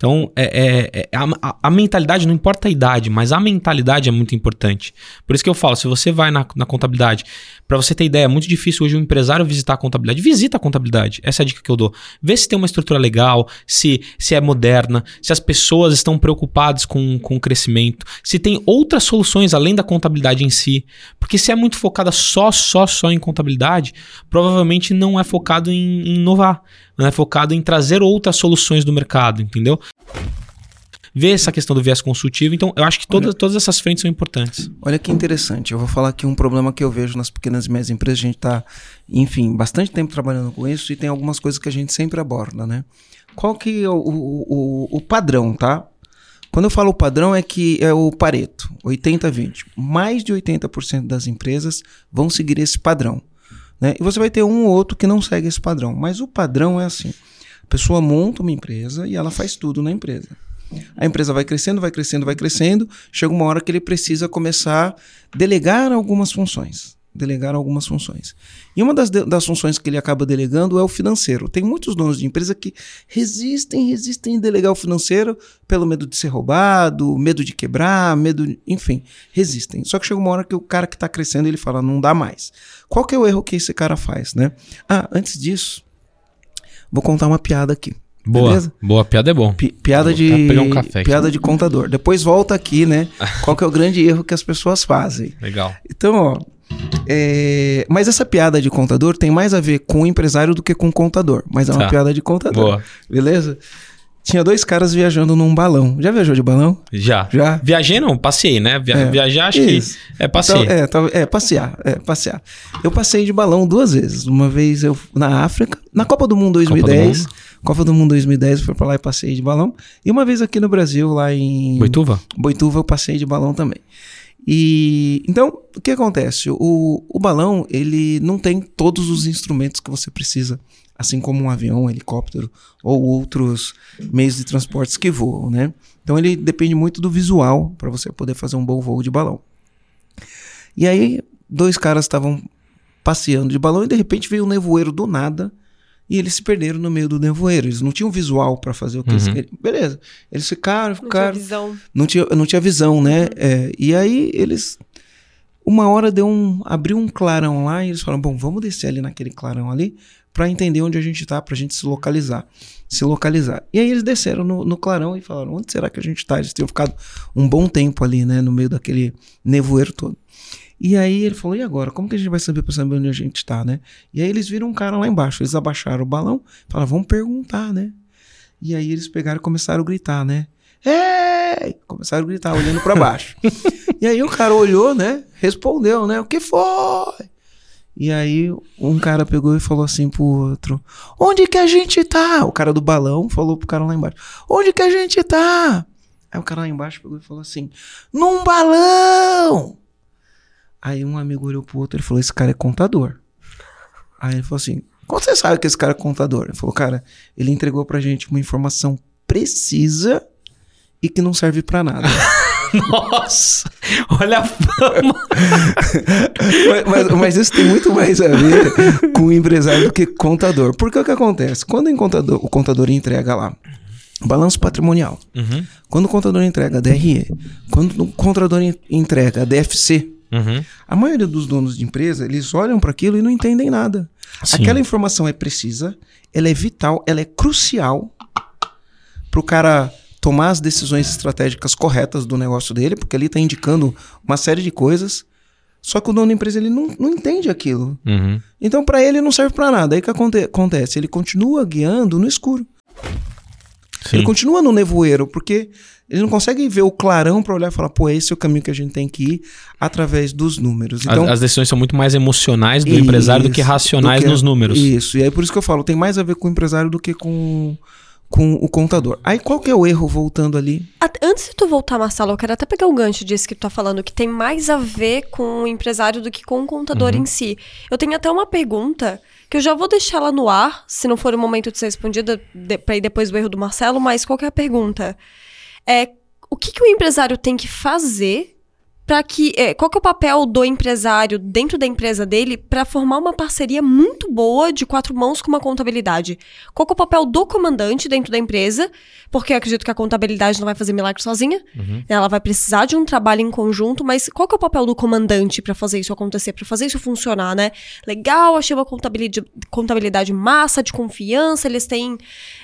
Então, é, é, é a, a, mentalidade, não importa a idade, mas a mentalidade é muito importante. Por isso que eu falo, se você vai na, na contabilidade, para você ter ideia, é muito difícil hoje um empresário visitar a contabilidade. Visita a contabilidade, essa é a dica que eu dou. Vê se tem uma estrutura legal, se, se é moderna, se as pessoas estão preocupadas com, com o crescimento, se tem outras soluções além da contabilidade em si. Porque se é muito focada só, só, só em contabilidade, provavelmente não é focado em, em inovar não é focado em trazer outras soluções do mercado, entendeu? Ver essa questão do viés consultivo. Então, eu acho que todas, olha, todas essas frentes são importantes. Olha que interessante. Eu vou falar aqui um problema que eu vejo nas pequenas e médias empresas. A gente está, enfim, bastante tempo trabalhando com isso e tem algumas coisas que a gente sempre aborda, né? Qual que é o, o, o, o padrão, tá? Quando eu falo padrão é que é o Pareto, 80-20. Mais de 80% das empresas vão seguir esse padrão. Né? E você vai ter um ou outro que não segue esse padrão. Mas o padrão é assim: a pessoa monta uma empresa e ela faz tudo na empresa. A empresa vai crescendo, vai crescendo, vai crescendo. Chega uma hora que ele precisa começar a delegar algumas funções. Delegar algumas funções. E uma das, de- das funções que ele acaba delegando é o financeiro. Tem muitos donos de empresa que resistem, resistem em delegar o financeiro pelo medo de ser roubado, medo de quebrar, medo, enfim, resistem. Só que chega uma hora que o cara que está crescendo, ele fala, não dá mais. Qual que é o erro que esse cara faz, né? Ah, antes disso, vou contar uma piada aqui. Boa. Beleza? Boa, piada é bom. Pi- piada de um café piada de contador. Depois volta aqui, né? Qual que é o grande erro que as pessoas fazem? Legal. Então, ó, é, mas essa piada de contador tem mais a ver com o empresário do que com o contador. Mas é uma Tá. piada de contador. Boa. Beleza? Tinha dois caras viajando num balão. Já viajou de balão? Já. Já? Viajei não, passei, né? Via- É. Viajar acho Isso. que é passei. Então, é, é, passear, é, passear. Eu passei de balão duas vezes. Uma vez eu na África, na Copa do Mundo 2010. Copa do Mundo 2010, eu fui pra lá e passei de balão. E uma vez aqui no Brasil, lá em Boituva? Boituva, eu passei de balão também. E então, o que acontece? O, o balão, ele não tem todos os instrumentos que você precisa, assim como um avião, um helicóptero ou outros meios de transportes que voam, né? Então ele depende muito do visual para você poder fazer um bom voo de balão. E aí, dois caras estavam passeando de balão e de repente veio um nevoeiro do nada e eles se perderam no meio do nevoeiro. Eles não tinham visual para fazer o que eles Uhum. queriam. Beleza. Eles ficaram, Não tinha ficaram visão. não tinha, não tinha visão, né? É, e aí eles. Uma hora deu um. abriu um clarão lá e eles falaram: bom, vamos descer ali naquele clarão ali para entender onde a gente tá, pra gente se localizar. Se localizar. E aí eles desceram no, no clarão e falaram: onde será que a gente tá? Eles tinham ficado um bom tempo ali, né? No meio daquele nevoeiro todo. E aí ele falou: e agora? Como que a gente vai saber pra saber onde a gente tá, né? E aí eles viram um cara lá embaixo. Eles abaixaram o balão falaram: vamos perguntar, né? E aí eles pegaram e começaram a gritar, né? Ei! Começaram a gritar, olhando pra baixo. e aí o cara olhou, né? Respondeu, né? O que foi? E aí um cara pegou e falou assim pro outro: Onde que a gente tá? O cara do balão falou pro cara lá embaixo: Onde que a gente tá? Aí o cara lá embaixo pegou e falou assim: Num balão! Aí um amigo olhou pro outro e falou: Esse cara é contador. Aí ele falou assim: Como você sabe que esse cara é contador? Ele falou: Cara, ele entregou pra gente uma informação precisa e que não serve pra nada. Nossa! Olha a fama! mas, mas- mas isso tem muito mais a ver com empresário do que contador. Porque o que acontece? Quando o contador, o contador entrega lá balanço patrimonial, Uhum, quando o contador entrega DRE, quando o contador en- entrega DFC, uhum. a maioria dos donos de empresa, eles olham para aquilo e não entendem nada. Sim. Aquela informação é precisa, ela é vital, ela é crucial para o cara tomar as decisões estratégicas corretas do negócio dele, porque ali está indicando uma série de coisas. Só que o dono da empresa ele não, não entende aquilo. Uhum. Então, para ele não serve para nada. Aí o que aconte- acontece? Ele continua guiando no escuro. Sim. Ele continua no nevoeiro, porque ele não consegue ver o clarão para olhar e falar, pô, esse é o caminho que a gente tem que ir através dos números. As- Então, as, decisões são muito mais emocionais do empresário do que isso, racionais do que- nos números. Isso, e aí por isso que eu falo, tem mais a ver com o empresário do que com, com o contador. Aí qual que é o erro voltando ali? At- Antes de tu voltar, Marcelo, eu quero até pegar o gancho disso que tu tá falando, que tem mais a ver com o empresário do que com o contador em si. Eu tenho até uma pergunta que eu já vou deixar ela no ar, se não for o momento de ser respondida, pra ir depois do erro do Marcelo, mas qual que é pergunta? É, o que, que o empresário tem que fazer para que. é, qual que é o papel do empresário dentro da empresa dele para formar uma parceria muito boa de quatro mãos com uma contabilidade? Qual que é o papel do comandante dentro da empresa? Porque eu acredito que a contabilidade não vai fazer milagre sozinha. Uhum. Ela vai precisar de um trabalho em conjunto, mas qual que é o papel do comandante para fazer isso acontecer, para fazer isso funcionar, né? Legal, achei uma contabilidade, contabilidade massa, de confiança, eles têm,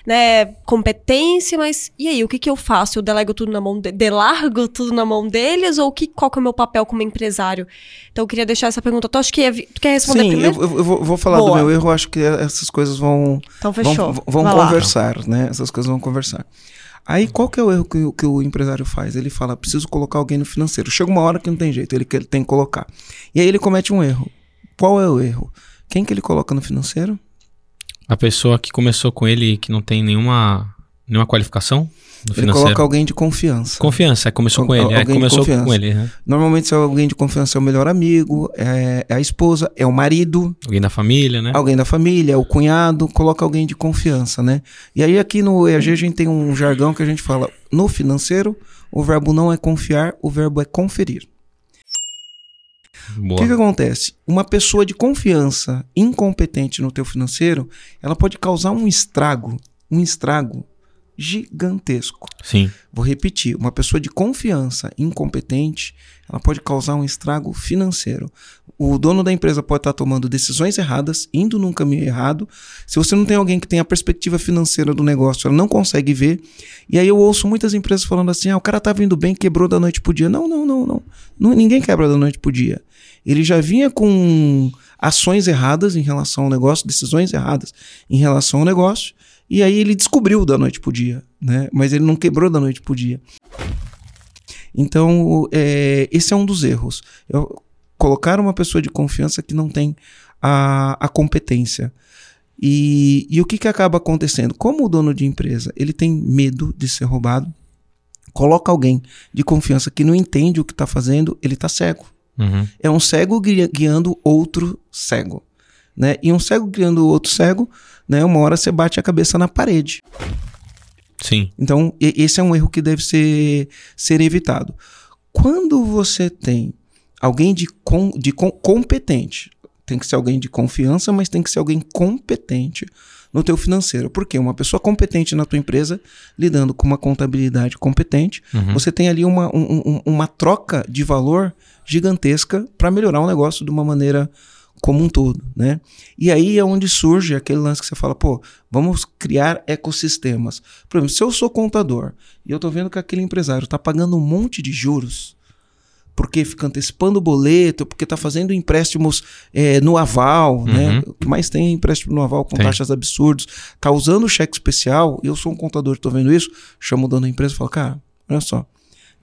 né, competência, mas e aí, o que que eu faço? Eu delego tudo na mão, de, delargo tudo na mão deles ou que, qual que é o meu papel como empresário? Então eu queria deixar essa pergunta. Tu acha que ia vi- tu quer responder Sim, eu, primeiro? eu- eu vou, vou falar Boa. do meu erro, acho que essas coisas vão, Então fechou. vão, vão Vai lá. conversar, né? Essas coisas vão conversar. Aí qual que é o erro que, o- que o empresário faz? Ele fala, preciso colocar alguém no financeiro. Chega uma hora que não tem jeito, ele, ele tem que colocar. E aí ele comete um erro. Qual é o erro? Quem que ele coloca no financeiro? A pessoa que começou com ele que não tem nenhuma, nenhuma qualificação no Ele financeiro. coloca alguém de confiança. Confiança, é, começou Al- com ele. É, começou com ele. né? Normalmente, se é alguém de confiança, é o melhor amigo, é, é a esposa, é o marido, Alguém da família, né? alguém da família, é o cunhado, coloca alguém de confiança, né? E aí aqui no EAG a gente tem um jargão que a gente fala, no financeiro, o verbo não é confiar, o verbo é conferir. O que, que acontece? Uma pessoa de confiança incompetente no teu financeiro, ela pode causar um estrago, um estrago gigantesco. Sim. Vou repetir, uma pessoa de confiança incompetente, ela pode causar um estrago financeiro. O dono da empresa pode estar tomando decisões erradas, indo num caminho errado. Se você não tem alguém que tem a perspectiva financeira do negócio, ela não consegue ver. E aí eu ouço muitas empresas falando assim: ah, o cara tá vindo bem, quebrou da noite pro dia. Não, não, não, não. não ninguém quebra da noite pro dia. Ele já vinha com ações erradas em relação ao negócio, decisões erradas em relação ao negócio. E aí ele descobriu da noite pro dia, né? Mas ele não quebrou da noite pro dia. Então, é, esse é um dos erros. Eu, colocar uma pessoa de confiança que não tem a, a competência. E, e o que, que acaba acontecendo? Como o dono de empresa ele tem medo de ser roubado, coloca alguém de confiança que não entende o que está fazendo, ele está cego. Uhum. É um cego gui- guiando outro cego. Né? E um cego guiando outro cego, né? uma hora você bate a cabeça na parede. Sim. Então, esse é um erro que deve ser, ser evitado. Quando você tem alguém de, com, de com- competente, tem que ser alguém de confiança, mas tem que ser alguém competente no teu financeiro. Porque uma pessoa competente na tua empresa, lidando com uma contabilidade competente, Uhum. você tem ali uma, um- um- uma troca de valor gigantesca para melhorar o negócio de uma maneira como um todo, né? E aí é onde surge aquele lance que você fala, pô, vamos criar ecossistemas. Por exemplo, se eu sou contador e eu tô vendo que aquele empresário tá pagando um monte de juros, porque fica antecipando o boleto, porque tá fazendo empréstimos é, no aval, né? O que mais tem é empréstimo no aval com Tem. taxas absurdas, tá usando cheque especial, eu sou um contador, tô vendo isso, chamo o dono da empresa e falo, cara, olha só,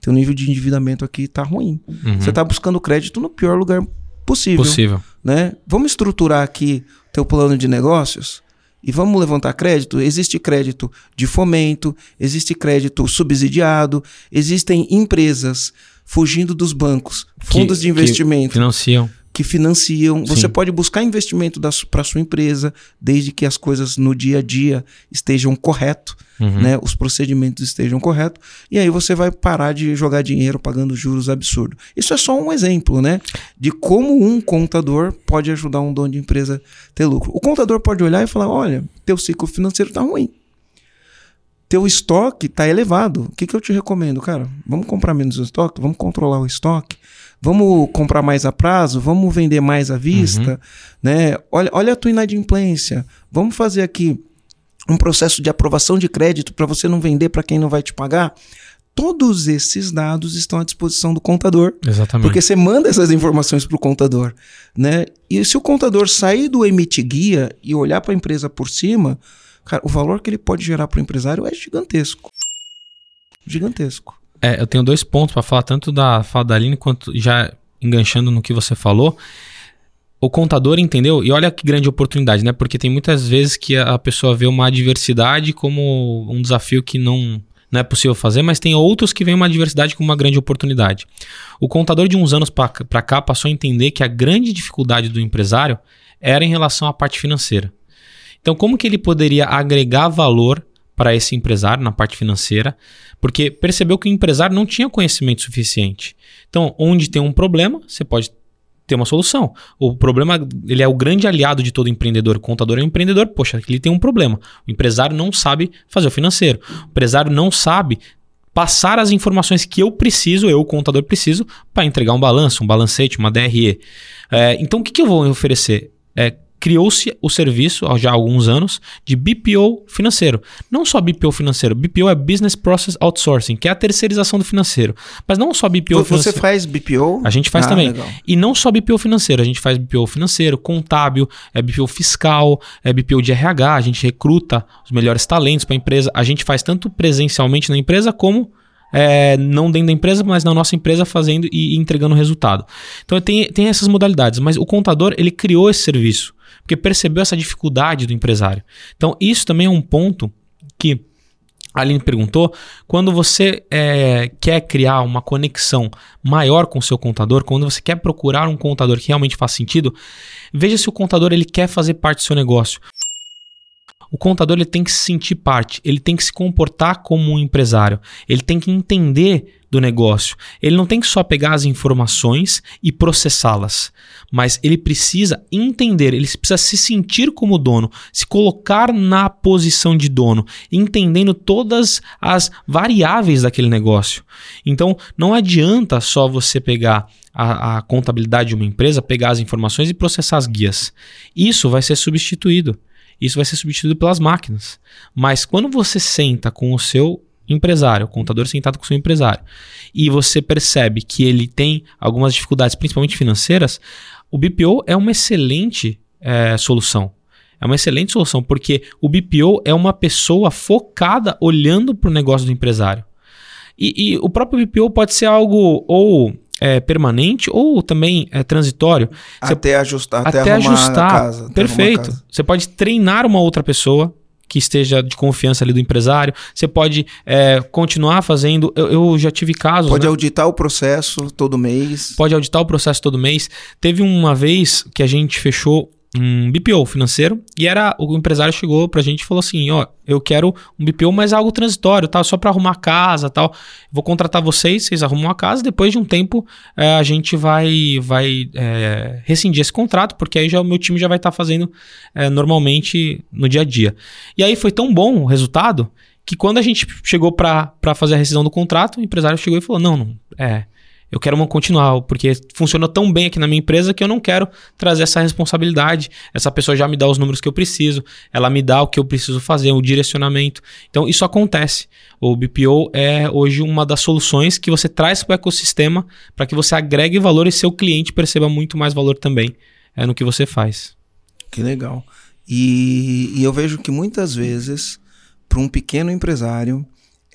teu nível de endividamento aqui tá ruim. Uhum. Você tá buscando crédito no pior lugar possível Possível. né? Vamos estruturar aqui teu plano de negócios e vamos levantar crédito. Existe crédito de fomento, existe crédito subsidiado, existem empresas fugindo dos bancos, fundos Que- de investimento Financiam. Que financiam. Você Sim. pode buscar investimento para sua empresa, desde que as coisas no dia a dia estejam correto, Uhum. né? Os procedimentos estejam corretos. E aí você vai parar de jogar dinheiro pagando juros absurdos. Isso é só um exemplo, né? De como um contador pode ajudar um dono de empresa a ter lucro. O contador pode olhar e falar: olha, teu ciclo financeiro está ruim. Teu estoque está elevado. O que, que eu te recomendo, cara? Vamos comprar menos estoque, vamos controlar o estoque, vamos comprar mais a prazo, vamos vender mais à vista, né? Olha, olha a tua inadimplência. Vamos fazer aqui um processo de aprovação de crédito para você não vender para quem não vai te pagar. Todos esses dados estão à disposição do contador, Exatamente. porque você manda essas informações para o contador, né? E se o contador sair do emite guia e olhar para a empresa por cima, cara, o valor que ele pode gerar para o empresário é gigantesco, gigantesco. É, eu tenho dois pontos para falar, tanto da fala da Aline quanto já enganchando no que você falou. O contador entendeu, e olha que grande oportunidade, né? Porque tem muitas vezes que a pessoa vê uma adversidade como um desafio que não, não é possível fazer, mas tem outros que veem uma adversidade como uma grande oportunidade. O contador de uns anos para cá passou a entender que a grande dificuldade do empresário era em relação à parte financeira. Então, como que ele poderia agregar valor para esse empresário na parte financeira? Porque percebeu que o empresário não tinha conhecimento suficiente. Então, onde tem um problema, você pode ter uma solução. O problema, ele é o grande aliado de todo empreendedor. O contador é um empreendedor, poxa, ele tem um problema. O empresário não sabe fazer o financeiro. O empresário não sabe passar as informações que eu preciso, eu, contador, preciso, para entregar um balanço, um balancete, uma DRE. É, então, o que, que eu vou oferecer? É, Criou-se o serviço, há já alguns anos, de BPO financeiro. Não só BPO financeiro, BPO é Business Process Outsourcing, que é a terceirização do financeiro. Mas não só BPO Você financeiro. faz BPO? A gente faz Ah, também. legal. E não só BPO financeiro, a gente faz BPO financeiro, contábil, é BPO fiscal, é BPO de RH, a gente recruta os melhores talentos para a empresa. A gente faz tanto presencialmente na empresa como é, não dentro da empresa, mas na nossa empresa fazendo e entregando resultado. Então tem, tem essas modalidades, mas o contador ele criou esse serviço porque percebeu essa dificuldade do empresário. Então isso também é um ponto que a Aline perguntou, quando você é, quer criar uma conexão maior com o seu contador, quando você quer procurar um contador que realmente faz sentido, veja se o contador ele quer fazer parte do seu negócio. O contador ele tem que se sentir parte, ele tem que se comportar como um empresário, ele tem que entender do negócio. Ele não tem que só pegar as informações e processá-las, mas ele precisa entender, ele precisa se sentir como dono, se colocar na posição de dono, entendendo todas as variáveis daquele negócio. Então, não adianta só você pegar a, a, contabilidade de uma empresa, pegar as informações e processar as guias. Isso vai ser substituído. Isso vai ser substituído pelas máquinas. Mas quando você senta com o seu empresário, o contador sentado com o seu empresário, e você percebe que ele tem algumas dificuldades, principalmente financeiras, o BPO é uma excelente é, solução. É uma excelente solução, porque o BPO é uma pessoa focada olhando para o negócio do empresário. E, e, o próprio BPO pode ser algo ou é, permanente ou também é, transitório. Até ajustar, até, até ajustar. Casa, Perfeito. Casa. Você pode treinar uma outra pessoa que esteja de confiança ali do empresário. Você pode é, continuar fazendo. Eu, eu, já tive casos. Pode né? auditar o processo todo mês. Pode auditar o processo todo mês. Teve uma vez que a gente fechou um BPO financeiro e era o empresário chegou pra gente e falou assim, ó, eu quero um BPO, mas algo transitório, tá? Só para arrumar casa, tal. Vou contratar vocês, vocês arrumam a casa, depois de um tempo é, a gente vai vai é, rescindir esse contrato, porque aí já o meu time já vai estar tá fazendo é, normalmente no dia a dia. E aí foi tão bom o resultado que quando a gente chegou para fazer a rescisão do contrato, o empresário chegou e falou: "Não, não, é, eu quero uma continual, porque funcionou tão bem aqui na minha empresa que eu não quero trazer essa responsabilidade. Essa pessoa já me dá os números que eu preciso, ela me dá o que eu preciso fazer, o direcionamento. Então, isso acontece. O BPO é hoje uma das soluções que você traz para o ecossistema para que você agregue valor e seu cliente perceba muito mais valor também é, no que você faz. Que legal. E, e eu vejo que muitas vezes, para um pequeno empresário,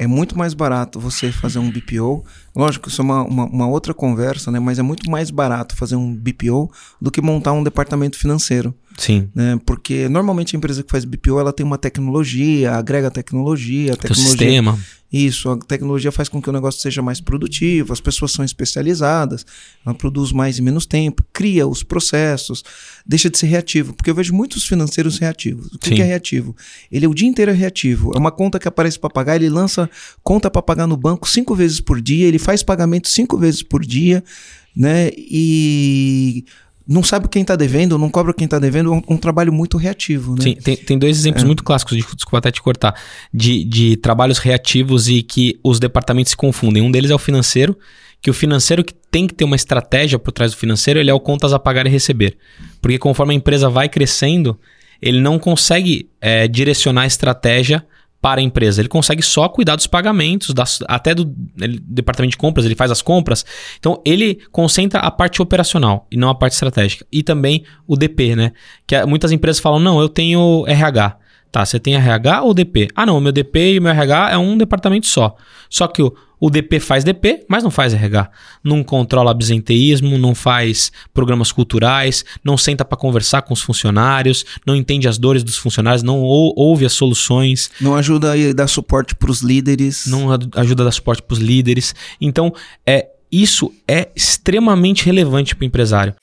é muito mais barato você fazer um BPO. Lógico, isso é uma, uma, uma, outra conversa, né? Mas é muito mais barato fazer um BPO do que montar um departamento financeiro. Sim. Né? Porque normalmente a empresa que faz BPO ela tem uma tecnologia, agrega tecnologia, tecnologia. Sistema. Isso, a tecnologia faz com que o negócio seja mais produtivo, as pessoas são especializadas, ela produz mais em menos tempo, cria os processos, deixa de ser reativo. Porque eu vejo muitos financeiros reativos. O que, que é reativo? Ele é o dia inteiro reativo. É uma conta que aparece para pagar, ele lança conta para pagar no banco cinco vezes por dia, ele faz pagamento cinco vezes por dia, né? E não sabe quem está devendo, não cobra quem está devendo, é um, um, trabalho muito reativo. Né? Sim, tem, tem dois exemplos é. muito clássicos, desculpa até te cortar, de, de trabalhos reativos e que os departamentos se confundem. Um deles é o financeiro, que o financeiro que tem que ter uma estratégia por trás do financeiro, ele é o contas a pagar e receber. Porque conforme a empresa vai crescendo, ele não consegue é, direcionar a estratégia para a empresa. Ele consegue só cuidar dos pagamentos, das, até do ele, departamento de compras, ele faz as compras. Então, ele concentra a parte operacional e não a parte estratégica. E também o DP, né? Que é, muitas empresas falam, não, eu tenho RH. Tá, você tem RH ou DP? Ah, não, o meu DP e o meu RH é um departamento só. Só que o, o DP faz DP, mas não faz RH. Não controla absenteísmo, não faz programas culturais, não senta para conversar com os funcionários, não entende as dores dos funcionários, não ou, ouve as soluções. Não ajuda a dar suporte para os líderes. Não ajuda a dar suporte para os líderes. Então, é, isso é extremamente relevante para o empresário.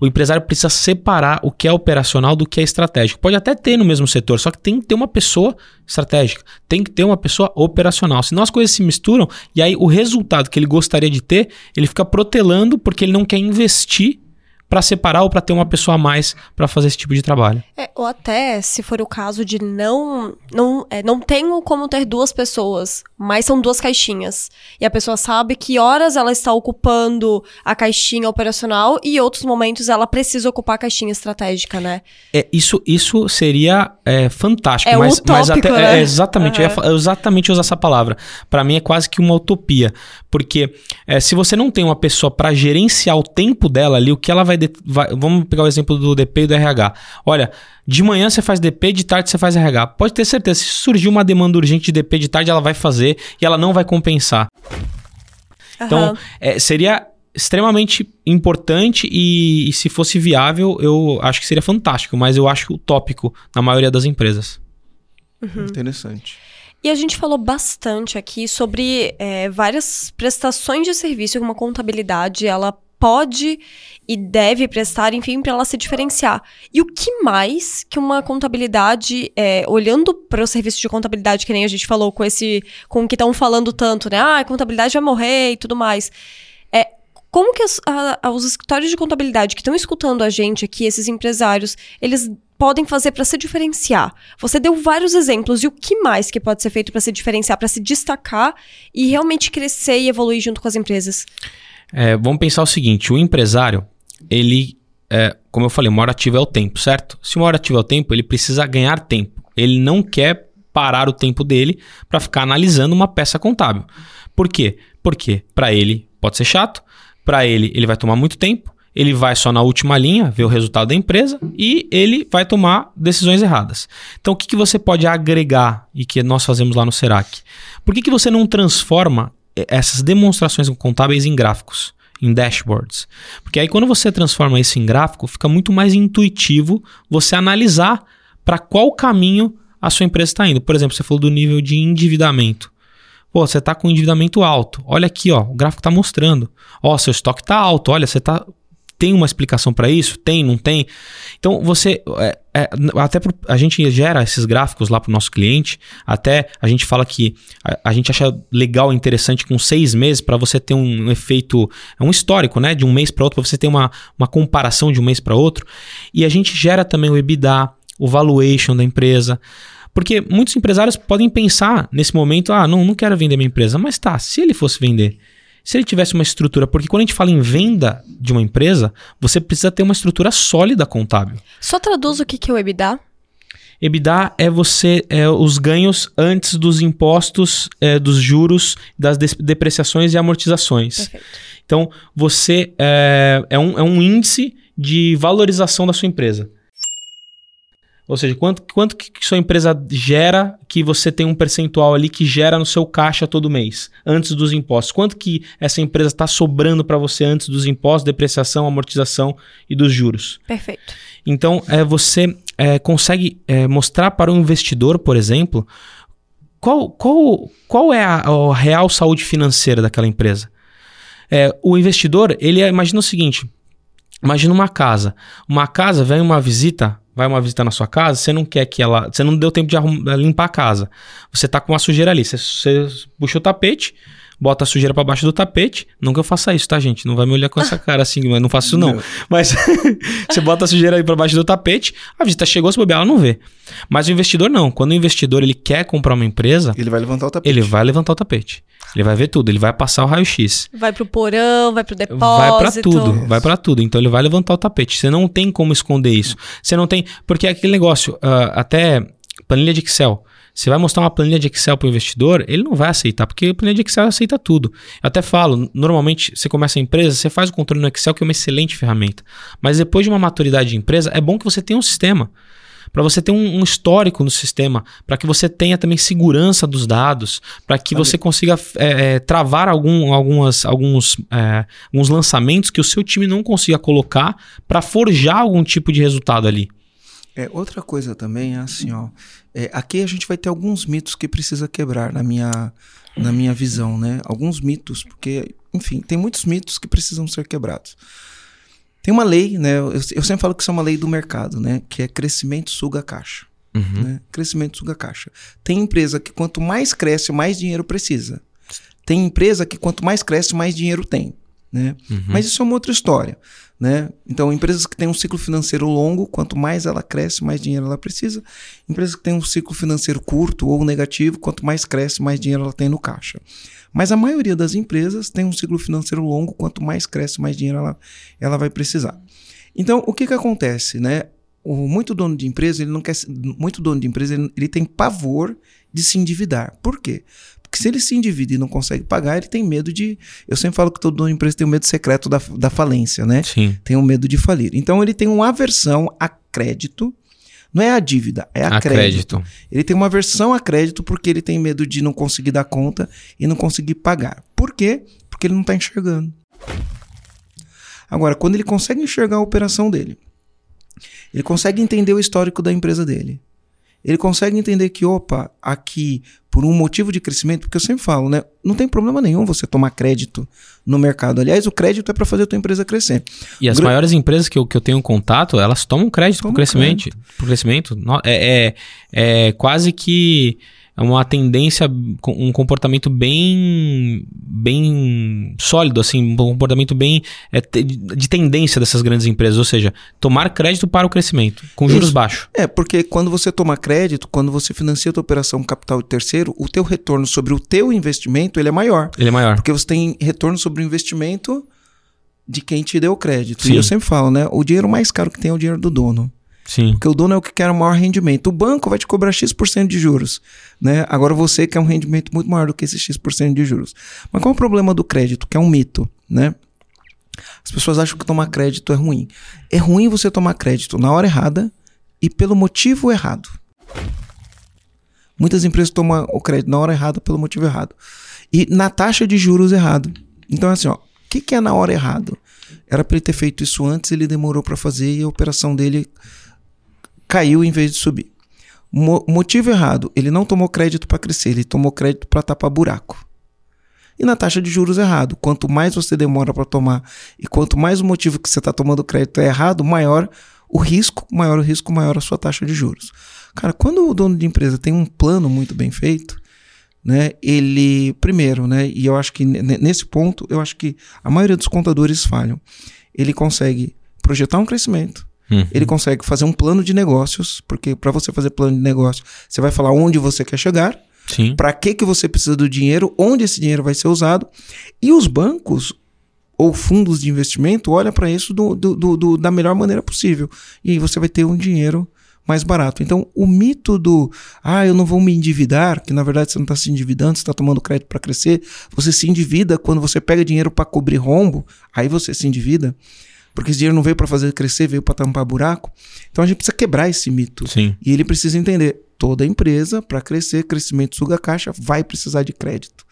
O empresário precisa separar o que é operacional do que é estratégico. Pode até ter no mesmo setor, só que tem que ter uma pessoa estratégica, tem que ter uma pessoa operacional. Senão as coisas se misturam e aí o resultado que ele gostaria de ter, ele fica protelando porque ele não quer investir para separar ou para ter uma pessoa a mais para fazer esse tipo de trabalho. É, ou até, se for o caso de não não é, não tenho como ter duas pessoas, mas são duas caixinhas. E a pessoa sabe que horas ela está ocupando a caixinha operacional e outros momentos ela precisa ocupar a caixinha estratégica, né? É, isso, isso seria é, fantástico, é mas, utópico, mas até né? é, exatamente, uhum. eu ia exatamente usar essa palavra. Para mim é quase que uma utopia, porque é, se você não tem uma pessoa para gerenciar o tempo dela ali, o que ela vai, vai, vamos pegar o exemplo do DP e do RH. Olha, de manhã você faz DP, de tarde você faz RH. Pode ter certeza, se surgir uma demanda urgente de DP de tarde, ela vai fazer e ela não vai compensar. Uhum. Então, é, seria extremamente importante e, e, se fosse viável, eu acho que seria fantástico, mas eu acho utópico na maioria das empresas. Uhum. Interessante. E a gente falou bastante aqui sobre é, várias prestações de serviço que uma contabilidade ela pode e deve prestar, enfim, para ela se diferenciar. E o que mais que uma contabilidade, é, olhando para o serviço de contabilidade, que nem a gente falou com esse, com o que estão falando tanto, né? Ah, a contabilidade vai morrer e tudo mais. É, como que os, a, os escritórios de contabilidade que estão escutando a gente aqui, esses empresários, eles podem fazer para se diferenciar? Você deu vários exemplos e o que mais que pode ser feito para se diferenciar, para se destacar e realmente crescer e evoluir junto com as empresas? É, vamos pensar o seguinte: o empresário, ele, é, como eu falei, o maior ativo é o tempo, certo? Se o maior ativo é o tempo, ele precisa ganhar tempo. Ele não quer parar o tempo dele para ficar analisando uma peça contábil. Por quê? Porque para ele pode ser chato, para ele ele vai tomar muito tempo, ele vai só na última linha ver o resultado da empresa e ele vai tomar decisões erradas. Então, o que, que você pode agregar e que nós fazemos lá no Serac? Por que, que você não transforma essas demonstrações contábeis em gráficos? em dashboards. Porque aí quando você transforma isso em gráfico, fica muito mais intuitivo você analisar para qual caminho a sua empresa está indo. Por exemplo, você falou do nível de endividamento. Pô, você está com endividamento alto. Olha aqui, ó, o gráfico está mostrando. Ó, seu estoque está alto. Olha, você está tem uma explicação para isso? Tem, não tem? Então você. É, é, até pro, a gente gera esses gráficos lá para o nosso cliente. Até a gente fala que a, a gente acha legal, interessante com seis meses para você ter um, efeito. É um histórico, né? De um mês para outro, para você ter uma, uma comparação de um mês para outro. E a gente gera também o EBITDA, o valuation da empresa. Porque muitos empresários podem pensar nesse momento: ah, não, não quero vender minha empresa. Mas tá, se ele fosse vender se ele tivesse uma estrutura, porque quando a gente fala em venda de uma empresa, você precisa ter uma estrutura sólida contábil. Só traduz o que, que é o EBITDA? EBITDA é você é, os ganhos antes dos impostos, é, dos juros, das depreciações e amortizações. Perfeito. Então, você é, é, um, é um índice de valorização da sua empresa. Ou seja, quanto, quanto que sua empresa gera que você tem um percentual ali que gera no seu caixa todo mês, antes dos impostos? Quanto que essa empresa está sobrando para você antes dos impostos, depreciação, amortização e dos juros? Perfeito. Então, é, você é, consegue é, mostrar para o investidor, por exemplo, qual, qual, qual é a, a real saúde financeira daquela empresa. É, o investidor, ele imagina o seguinte, imagina uma casa. Uma casa, vem uma visita vai uma visita na sua casa, você não quer que ela. Você não deu tempo de arrumar, limpar a casa. Você tá com uma sujeira ali. Você, você puxa o tapete, bota a sujeira para baixo do tapete. Não que eu faça isso, tá, gente? Não vai me olhar com essa cara assim, mas não faço isso não. não. Mas você bota a sujeira aí para baixo do tapete, a visita chegou, se bobear, ela não vê. Mas o investidor não. Quando o investidor ele quer comprar uma empresa, ele vai levantar o tapete. Ele vai levantar o tapete. Ele vai ver tudo, ele vai passar o raio-x. Vai pro porão, vai pro depósito. Vai para tudo, vai para tudo. Então ele vai levantar o tapete. Você não tem como esconder isso. Você não tem. Porque é aquele negócio, uh, até planilha de Excel. Você vai mostrar uma planilha de Excel para o investidor, ele não vai aceitar, porque a planilha de Excel aceita tudo. Eu até falo, normalmente você começa a empresa, você faz o controle no Excel, que é uma excelente ferramenta. Mas depois de uma maturidade de empresa, é bom que você tenha um sistema para você ter um, um, histórico no sistema, para que você tenha também segurança dos dados, para que você consiga é, é, travar algum, algumas, alguns, é, alguns lançamentos que o seu time não consiga colocar para forjar algum tipo de resultado ali. É, outra coisa também é assim, ó. É, aqui a gente vai ter alguns mitos que precisa quebrar na minha, na minha visão, né? Alguns mitos, porque, enfim, tem muitos mitos que precisam ser quebrados. Tem uma lei, né? Eu, eu, sempre falo que isso é uma lei do mercado, né? Que é crescimento suga caixa. Uhum. Né? Crescimento suga caixa. Tem empresa que quanto mais cresce, mais dinheiro precisa. Tem empresa que quanto mais cresce, mais dinheiro tem. Né? Uhum. Mas isso é uma outra história. Né? Então, empresas que têm um ciclo financeiro longo, quanto mais ela cresce, mais dinheiro ela precisa. Empresas que têm um ciclo financeiro curto ou negativo, quanto mais cresce, mais dinheiro ela tem no caixa. Mas a maioria das empresas tem um ciclo financeiro longo, quanto mais cresce, mais dinheiro ela, ela vai precisar. Então, o que, que acontece, né? O, muito dono de empresa, ele não quer. Muito dono de empresa, ele, ele tem pavor de se endividar. Por quê? Porque se ele se endivida e não consegue pagar, ele tem medo de. Eu sempre falo que todo dono de empresa tem um medo secreto da, da falência, né? Sim. Tem um medo de falir. Então ele tem uma aversão a crédito não é a dívida, é a, a crédito. crédito. Ele tem uma versão a crédito porque ele tem medo de não conseguir dar conta e não conseguir pagar. Por quê? Porque ele não está enxergando. Agora, quando ele consegue enxergar a operação dele, ele consegue entender o histórico da empresa dele. Ele consegue entender que, opa, aqui por um motivo de crescimento, porque eu sempre falo, né? Não tem problema nenhum você tomar crédito no mercado. Aliás, o crédito é para fazer a tua empresa crescer. E as Gra- maiores empresas que eu, que eu tenho contato, elas tomam crédito pro crescimento. Pro crescimento. É, é, é quase que uma tendência, um comportamento bem bem sólido, assim, um comportamento bem é, de tendência dessas grandes empresas, ou seja, tomar crédito para o crescimento, com juros Isso. baixos. É, porque quando você toma crédito, quando você financia a tua operação com capital de terceiro, o teu retorno sobre o teu investimento, ele é maior. Ele é maior. Porque você tem retorno sobre o investimento de quem te deu o crédito. Sim. E eu sempre falo, né? O dinheiro mais caro que tem é o dinheiro do dono. Sim. Porque o dono é o que quer o maior rendimento. O banco vai te cobrar X% de juros. Né? Agora você quer um rendimento muito maior do que esse X% de juros. Mas qual é o problema do crédito? Que é um mito. Né? As pessoas acham que tomar crédito é ruim. É ruim você tomar crédito na hora errada e pelo motivo errado. Muitas empresas tomam o crédito na hora errada pelo motivo errado. E na taxa de juros errado. Então, assim, ó, o que, que é na hora errado? Era para ele ter feito isso antes, ele demorou para fazer e a operação dele caiu em vez de subir. Mo- motivo errado, ele não tomou crédito para crescer, ele tomou crédito para tapar buraco. E na taxa de juros errado, quanto mais você demora para tomar e quanto mais o motivo que você está tomando crédito é errado, maior o risco, maior o risco, maior a sua taxa de juros. Cara, quando o dono de empresa tem um plano muito bem feito, né, ele primeiro, né, e eu acho que ne- nesse ponto, eu acho que a maioria dos contadores falham. Ele consegue projetar um crescimento, Hum. ele consegue fazer um plano de negócios, porque para você fazer plano de negócio, você vai falar onde você quer chegar, para que, que você precisa do dinheiro, onde esse dinheiro vai ser usado. E os bancos ou fundos de investimento olham para isso do- do- do- do- da melhor maneira possível. E aí você vai ter um dinheiro mais barato. Então, o mito do, ah, eu não vou me endividar, que na verdade você não está se endividando, você está tomando crédito para crescer, você se endivida quando você pega dinheiro para cobrir rombo, aí você se endivida. Porque esse dinheiro não veio para fazer crescer, veio para tampar buraco. Então a gente precisa quebrar esse mito. Sim. E ele precisa entender: toda empresa, para crescer, crescimento suga caixa, vai precisar de crédito.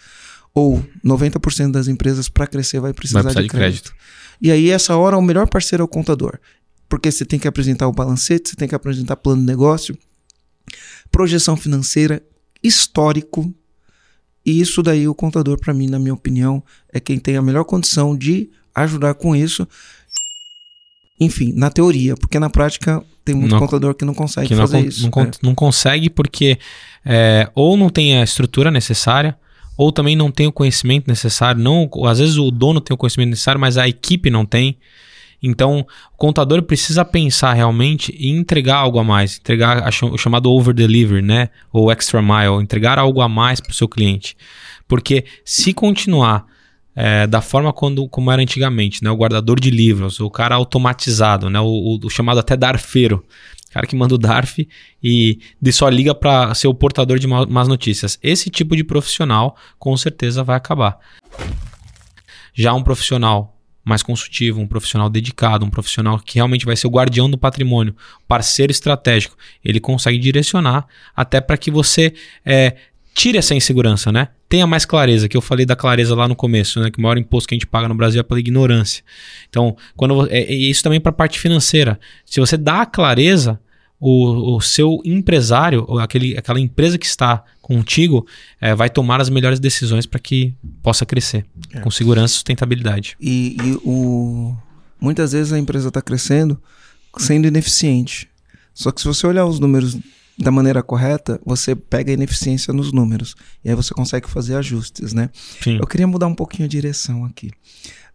Ou 90% das empresas, para crescer, vai precisar, Vai precisar de, de crédito. E aí, essa hora, o melhor parceiro é o contador. Porque você tem que apresentar o balancete, você tem que apresentar plano de negócio, projeção financeira, histórico. E isso daí, o contador, para mim, na minha opinião, é quem tem a melhor condição de ajudar com isso. Enfim, na teoria, porque na prática tem muito Não- contador que não consegue que não, fazer con- isso. não, É. não consegue porque é, ou não tem a estrutura necessária, ou também não tem o conhecimento necessário. Não, às vezes o dono tem o conhecimento necessário, mas a equipe não tem. Então, o contador precisa pensar realmente em entregar algo a mais, entregar o chamado over delivery, né? Ou extra mile, entregar algo a mais para o seu cliente. Porque se continuar é, da forma quando, como era antigamente, né? O guardador de livros, o cara automatizado, né? O, o- o chamado até darfeiro. Cara que manda o DARF e só liga para ser o portador de más notícias. Esse tipo de profissional com certeza vai acabar. Já um profissional mais consultivo, um profissional dedicado, um profissional que realmente vai ser o guardião do patrimônio, parceiro estratégico, ele consegue direcionar até para que você é, tire essa insegurança, né? Tenha mais clareza, que eu falei da clareza lá no começo, né? Que o maior imposto que a gente paga no Brasil é pela ignorância. Então, quando é, e isso também para a parte financeira. Se você dá a clareza, o, o seu empresário, ou aquele, aquela empresa que está contigo, é, vai tomar as melhores decisões para que possa crescer com segurança e sustentabilidade. E, e o, muitas vezes a empresa está crescendo sendo ineficiente. Só que se você olhar os números da maneira correta, você pega a ineficiência nos números. E aí você consegue fazer ajustes, né? Sim. Eu queria mudar um pouquinho a direção aqui.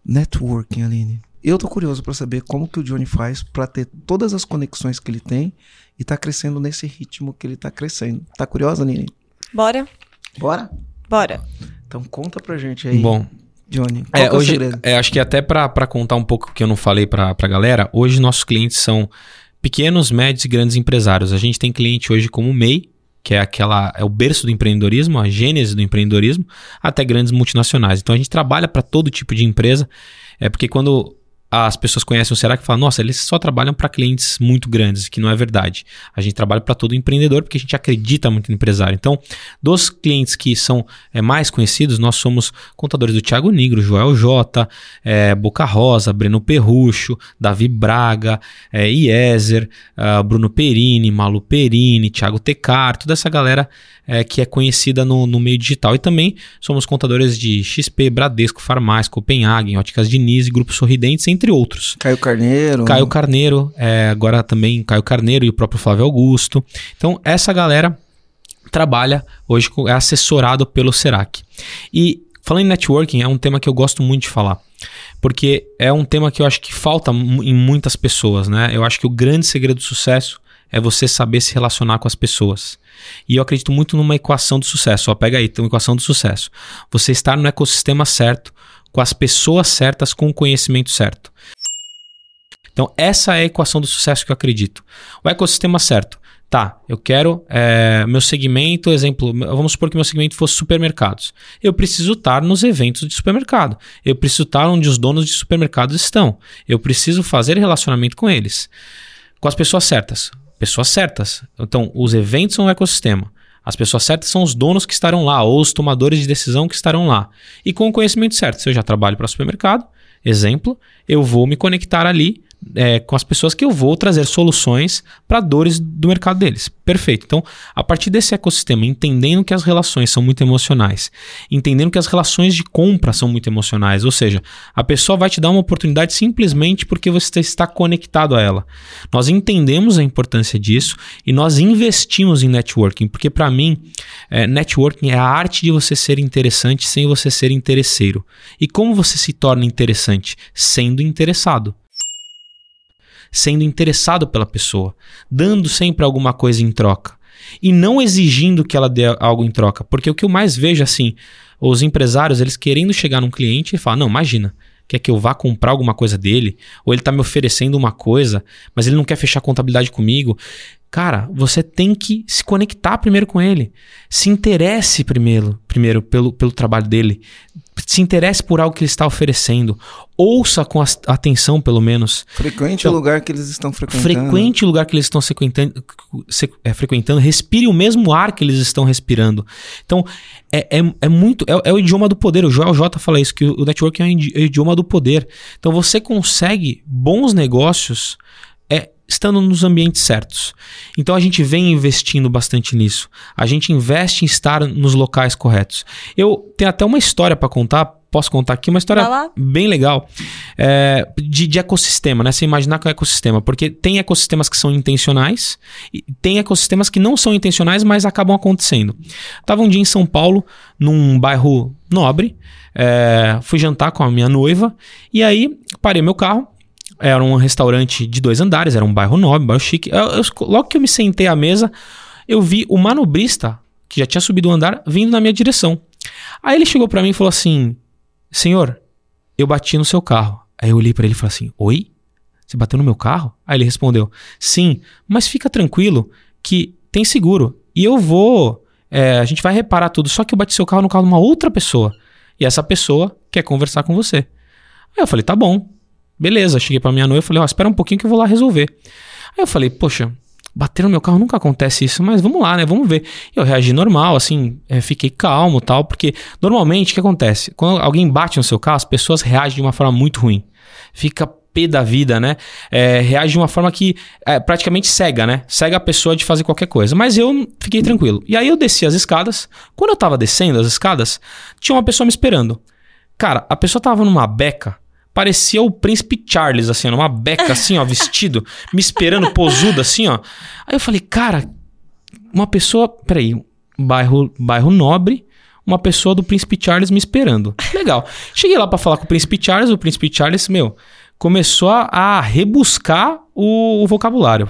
Networking, Aline. Eu tô curioso para saber como que o Johnny faz para ter todas as conexões que ele tem e tá crescendo nesse ritmo que ele tá crescendo. Tá curiosa, Aline? Bora? Bora? Bora. Então conta pra gente aí, Bom, Johnny. Qual É, que é o hoje, segredo? é, acho que até para contar um pouco que eu não falei para a galera, hoje nossos clientes são pequenos, médios e grandes empresários. A gente tem cliente hoje como o MEI, que é aquela é o berço do empreendedorismo, a gênese do empreendedorismo, até grandes multinacionais. Então a gente trabalha para todo tipo de empresa, é porque quando as pessoas conhecem o Serac e falam, nossa, eles só trabalham para clientes muito grandes, que não é verdade. A gente trabalha para todo empreendedor porque a gente acredita muito no empresário. Então, dos clientes que são é, mais conhecidos, nós somos contadores do Thiago Negro, Joel J, é, Boca Rosa, Breno Perrucho, Davi Braga, é, Iezer, uh, Bruno Perini, Malu Perini, Thiago Tecar, toda essa galera é, que é conhecida no, no, meio digital. E também somos contadores de XP, Bradesco, Farmais, Copenhagen, Óticas Diniz, Grupo Sorridentes, entre outros. Caio Carneiro. Caio Carneiro, é, agora também Caio Carneiro e o próprio Flávio Augusto. Então, essa galera trabalha hoje, é assessorado pelo Serac. E falando em networking, é um tema que eu gosto muito de falar. Porque é um tema que eu acho que falta em muitas pessoas, né? Eu acho que o grande segredo do sucesso é você saber se relacionar com as pessoas. E eu acredito muito numa equação do sucesso. Ó, pega aí, tem uma equação do sucesso. Você estar no ecossistema certo, com as pessoas certas, com o conhecimento certo. Então, essa é a equação do sucesso que eu acredito. O ecossistema certo. Tá, eu quero é, meu segmento, exemplo, vamos supor que meu segmento fosse supermercados. Eu preciso estar nos eventos de supermercado. Eu preciso estar onde os donos de supermercados estão. Eu preciso fazer relacionamento com eles. Com as pessoas certas pessoas certas. Então, os eventos são o ecossistema. As pessoas certas são os donos que estarão lá, ou os tomadores de decisão que estarão lá. E com o conhecimento certo, se eu já trabalho para supermercado, exemplo, eu vou me conectar ali é, com as pessoas que eu vou trazer soluções para dores do mercado deles. Perfeito. Então, a partir desse ecossistema, entendendo que as relações são muito emocionais, entendendo que as relações de compra são muito emocionais, ou seja, a pessoa vai te dar uma oportunidade simplesmente porque você está conectado a ela. Nós entendemos a importância disso e nós investimos em networking, porque para mim, é, networking é a arte de você ser interessante sem você ser interesseiro. E como você se torna interessante? Sendo interessado sendo interessado pela pessoa, dando sempre alguma coisa em troca e não exigindo que ela dê algo em troca, porque o que eu mais vejo assim, os empresários, eles querendo chegar num cliente e falar: "Não, imagina, quer que eu vá comprar alguma coisa dele, ou ele está me oferecendo uma coisa, mas ele não quer fechar contabilidade comigo. Cara, você tem que se conectar primeiro com ele. Se interesse primeiro, primeiro pelo, pelo trabalho dele. Se interesse por algo que ele está oferecendo. Ouça com atenção, pelo menos. Frequente então, o lugar que eles estão frequentando. Frequente o lugar que eles estão frequentando, é, frequentando. Respire o mesmo ar que eles estão respirando. Então, é, é, é muito. É, é, o idioma do poder. O Joel J fala isso, que o networking é o idioma do poder. Então, você consegue bons negócios estando nos ambientes certos. Então a gente vem investindo bastante nisso. A gente investe em estar nos locais corretos. Eu tenho até uma história para contar. Posso contar aqui uma história bem legal é, de, de, ecossistema, né? Você imaginar que é um ecossistema, porque tem ecossistemas que são intencionais e tem ecossistemas que não são intencionais, mas acabam acontecendo. Tava um dia em São Paulo, num bairro nobre, é, fui jantar com a minha noiva e aí parei meu carro, era um restaurante de dois andares, era um bairro nobre, um bairro chique. Eu, eu, logo que eu me sentei à mesa, eu vi o manobrista, que já tinha subido o um andar, vindo na minha direção. Aí ele chegou para mim e falou assim: Senhor, eu bati no seu carro. Aí eu olhei para ele e falei assim: Oi? Você bateu no meu carro? Aí ele respondeu: Sim, mas fica tranquilo que tem seguro. E eu vou. É, a gente vai reparar tudo. Só que eu bati seu carro no carro de uma outra pessoa. E essa pessoa quer conversar com você. Aí eu falei: Tá bom. Beleza, cheguei pra minha noiva e falei, ó, oh, espera um pouquinho que eu vou lá resolver. Aí eu falei, poxa, bater no meu carro nunca acontece isso, mas vamos lá, né? Vamos ver. Eu reagi normal, assim, é, fiquei calmo tal, porque normalmente o que acontece? Quando alguém bate no seu carro, as pessoas reagem de uma forma muito ruim. Fica pé da vida, né? É, reage de uma forma que é praticamente cega, né? Cega a pessoa de fazer qualquer coisa. Mas eu fiquei tranquilo. E aí eu desci as escadas. Quando eu tava descendo as escadas, tinha uma pessoa me esperando. Cara, a pessoa tava numa beca parecia o príncipe Charles, assim, numa beca, assim, ó, vestido, me esperando, posudo, assim, ó. Aí eu falei, cara, uma pessoa. Peraí, bairro, bairro nobre, uma pessoa do príncipe Charles me esperando. Legal. Cheguei lá para falar com o príncipe Charles, o príncipe Charles, meu, começou a, rebuscar o, o vocabulário.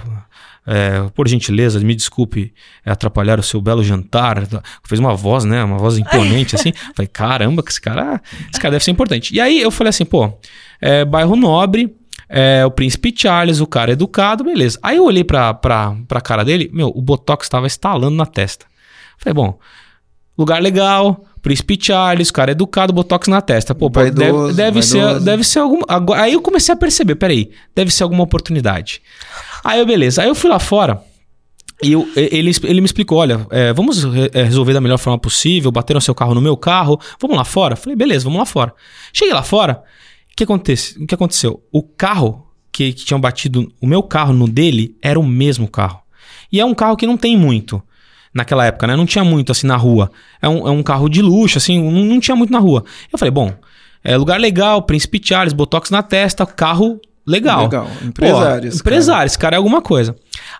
É, por gentileza, me desculpe atrapalhar o seu belo jantar. Fez uma voz, né? Uma voz imponente, assim. Falei, caramba, que esse cara, esse cara deve ser importante. E aí eu falei assim, pô, é, bairro nobre, é, o príncipe Charles, o cara educado, beleza. Aí eu olhei pra, pra, pra cara dele, meu, o botox estava estalando na testa. Falei, bom, lugar legal, Príncipe Charles, cara educado, botox na testa. Pô, pô, Vaidoso, deve, deve ser, deve ser alguma. agora- Aí eu comecei a perceber, peraí, deve ser alguma oportunidade. Aí eu, beleza. Aí eu fui lá fora. E eu- ele, ele me explicou: olha, é, vamos re- é, resolver da melhor forma possível, bateram seu carro no meu carro, vamos lá fora? Falei, beleza, vamos lá fora. Cheguei lá fora, o que, acontece, o que aconteceu? O carro que, que tinham batido, o meu carro no dele, era o mesmo carro. E é um carro que não tem muito naquela época, né? Não tinha muito assim na rua. É um, é um carro de luxo, assim, não, não tinha muito na rua. Eu falei, bom, é lugar legal, Príncipe Charles, Botox na testa, carro legal. Legal. Empresários. Pô, empresário, esse cara é alguma coisa.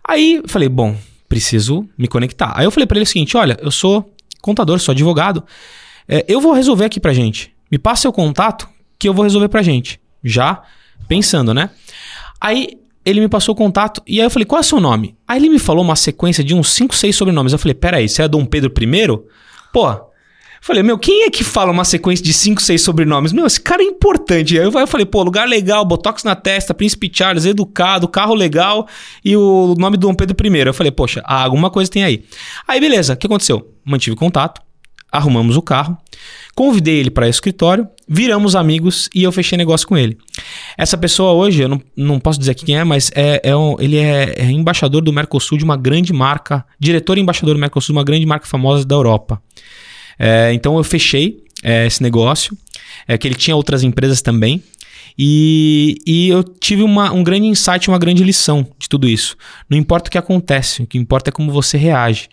Aí eu falei, bom, preciso me conectar. Aí eu falei pra ele o seguinte: olha, eu sou contador, sou advogado. É, eu vou resolver aqui pra gente. Me passa seu contato que eu vou resolver pra gente. Já pensando, né? Aí ele me passou o contato e aí eu falei, qual é o seu nome? Aí ele me falou uma sequência de uns 5, 6 sobrenomes. Eu falei, peraí, você é Dom Pedro I? Pô. Falei, meu, quem é que fala uma sequência de 5, 6 sobrenomes? Meu, esse cara é importante. Aí eu, falei, pô, lugar legal, botox na testa, príncipe Charles, educado, carro legal e o nome do Dom Pedro I. Eu falei, poxa, alguma coisa tem aí. Aí, beleza, o que aconteceu? Mantive contato, arrumamos o carro, convidei ele para o escritório, viramos amigos e eu fechei negócio com ele. Essa pessoa hoje, eu não, não posso dizer aqui quem é, mas é, é um- ele é, é embaixador do Mercosul de uma grande marca, diretor e embaixador do Mercosul de uma grande marca famosa da Europa. É, então eu fechei é, esse negócio, é, que ele tinha outras empresas também. E, e eu tive uma, um grande insight, uma grande lição de tudo isso. Não importa o que acontece, o que importa é como você reage.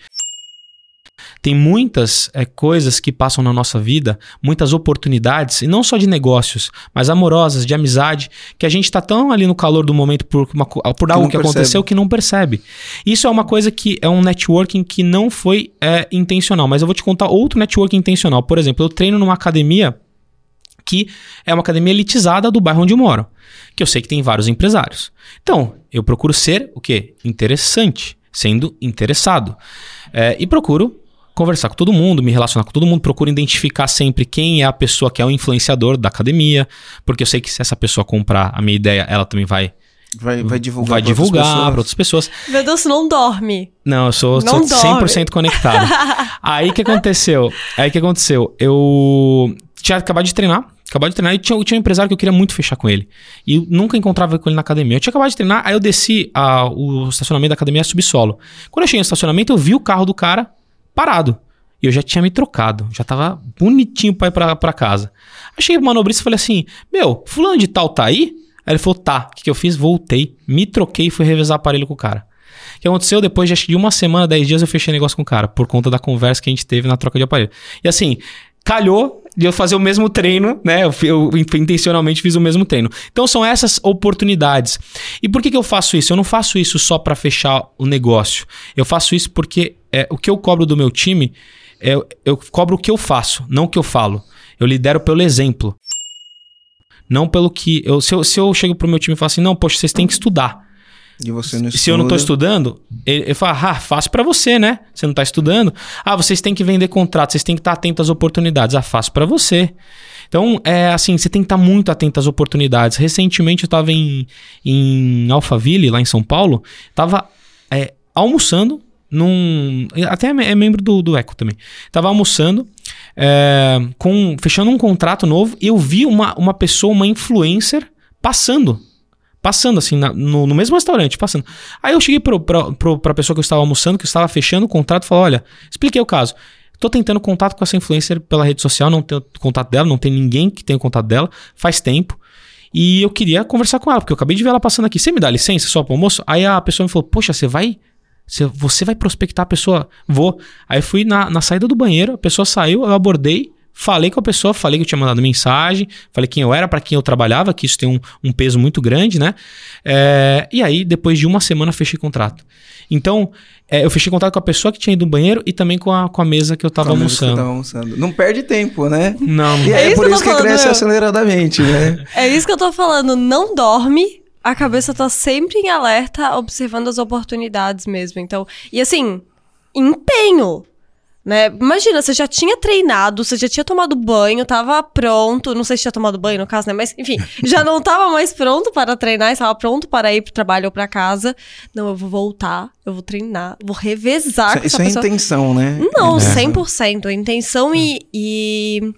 Tem muitas é, coisas que passam na nossa vida, muitas oportunidades, e não só de negócios, mas amorosas, de amizade, que a gente está tão ali no calor do momento por, uma por algo que percebe. aconteceu que não percebe. Isso é uma coisa que é um networking que não foi é, intencional, mas eu vou te contar outro networking intencional. Por exemplo, eu treino numa academia que é uma academia elitizada do bairro onde eu moro, que eu sei que tem vários empresários. Então, eu procuro ser o quê? Interessante, sendo interessado. É, e procuro conversar com todo mundo, me relacionar com todo mundo, procuro identificar sempre quem é a pessoa que é o influenciador da academia, porque eu sei que se essa pessoa comprar a minha ideia, ela também vai, Vai, vai divulgar. vai pra outras divulgar pessoas. para outras pessoas. Meu Deus, você não dorme. Não, eu sou, Não sou dorme. 100% conectado. Aí o que aconteceu? Aí o que aconteceu? Eu tinha acabado de treinar, acabado de treinar e tinha, tinha um empresário que eu queria muito fechar com ele. E eu nunca encontrava com ele na academia. Eu tinha acabado de treinar, aí eu desci a- o estacionamento da academia é subsolo. Quando eu cheguei no estacionamento, eu vi o carro do cara parado. E eu já tinha me trocado, já tava bonitinho pra ir pra, pra casa. Aí cheguei pro manobrista e falei assim: Meu, fulano de tal tá aí? Aí ele falou: Tá. O que, que eu fiz? Voltei, me troquei e fui revezar aparelho com o cara. O que aconteceu? Depois de, uma semana, 10 dias, eu fechei negócio com o cara, por conta da conversa que a gente teve na troca de aparelho. E assim, calhou de eu fazer o mesmo treino, né? Eu, eu intencionalmente fiz o mesmo treino. Então são essas oportunidades. E por que, que eu faço isso? Eu não faço isso só para fechar o negócio. Eu faço isso porque é, o que eu cobro do meu time, é, eu cobro o que eu faço, não o que eu falo. Eu lidero pelo exemplo. Não pelo que. Eu, se, eu, se eu chego pro meu time e falo assim, não, poxa, vocês têm que estudar. E você não Se eu não tô estuda. estudando, ele, ele fala, ah, fácil pra você, né? Você não tá estudando. Ah, vocês têm que vender contrato, vocês têm que estar atentos às oportunidades. Ah, fácil pra você. Então, é assim, você tem que estar muito atento às oportunidades. Recentemente eu tava em, em Alphaville, lá em São Paulo, tava é, almoçando num... Até é membro do, do Eco também. Tava almoçando, é, com, fechando um contrato novo, e eu vi uma, uma pessoa, uma influencer, passando passando assim, na- no, no mesmo restaurante, passando. Aí eu cheguei pro, pro, pro, pra pessoa que eu estava almoçando, que eu estava fechando o contrato, e falei, olha, expliquei o caso. Tô tentando contato com essa influencer pela rede social, não tenho contato dela, não tem ninguém que tenha contato dela, faz tempo. E eu queria conversar com ela, porque eu acabei de ver ela passando aqui. Você me dá licença só pro almoço? Aí a pessoa me falou, poxa, você vai... Você, você vai prospectar a pessoa? Vou. Aí fui na, na saída do banheiro, a pessoa saiu, eu abordei, falei com a pessoa, falei que eu tinha mandado mensagem, falei quem eu era, para quem eu trabalhava, que isso tem um, um peso muito grande, né? É, e aí, depois de uma semana, fechei contrato. Então, é, eu fechei contrato com a pessoa que tinha ido no banheiro e também com a, com a mesa que eu tava Com a mesa que você almoçando. tava almoçando. Não perde tempo, né? Não, E É é isso por que eu isso que falando, cresce meu. aceleradamente, né? É isso que eu tô falando. Não dorme. A cabeça tá sempre em alerta, observando as oportunidades mesmo. Então, e assim, empenho. Né? Imagina, você já tinha treinado, você já tinha tomado banho, tava pronto. Não sei se tinha tomado banho no caso, né? Mas, enfim, já não tava mais pronto para treinar, estava pronto para ir pro trabalho ou para casa. Não, eu vou voltar, eu vou treinar, vou revezar. Isso, isso é pessoa. intenção, né? Não, é. 100%. Intenção é. e. e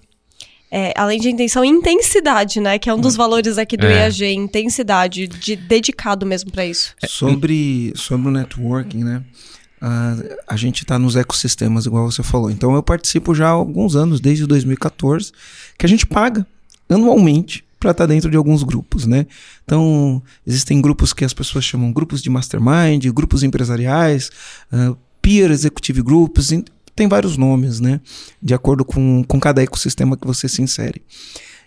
é, além de intenção, intensidade, né? Que é um dos valores aqui do é. EAG, intensidade, de dedicado mesmo para isso. Sobre, sobre o networking, né? Uh, a gente está nos ecossistemas, igual você falou. Então eu participo já há alguns anos, desde 2014, que a gente paga anualmente para estar tá dentro de alguns grupos, né? Então existem grupos que as pessoas chamam grupos de mastermind, grupos empresariais, uh, peer executive groups, tem vários nomes, né? De acordo com, com cada ecossistema que você se insere.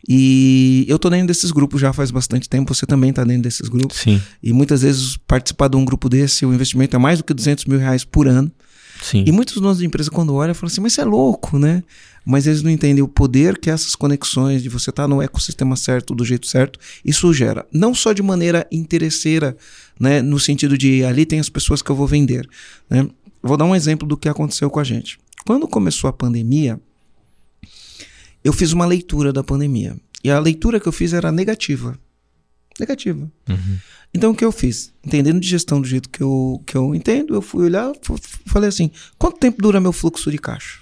E eu tô dentro desses grupos já faz bastante tempo, você também tá dentro desses grupos. Sim. E muitas vezes participar de um grupo desse, o investimento é mais do que 200 mil reais por ano. Sim. E muitos donos de empresa, quando olham, falam assim, mas você é louco, né? Mas eles não entendem o poder que essas conexões, de você estar tá no ecossistema certo, do jeito certo, isso gera. Não só de maneira interesseira, né? No sentido de ali tem as pessoas que eu vou vender, né? Vou dar um exemplo do que aconteceu com a gente. Quando começou a pandemia, eu fiz uma leitura da pandemia. E a leitura que eu fiz era negativa. Negativa. Uhum. Então o que eu fiz? Entendendo de gestão do jeito que eu, que eu entendo, eu fui olhar falei assim: quanto tempo dura meu fluxo de caixa?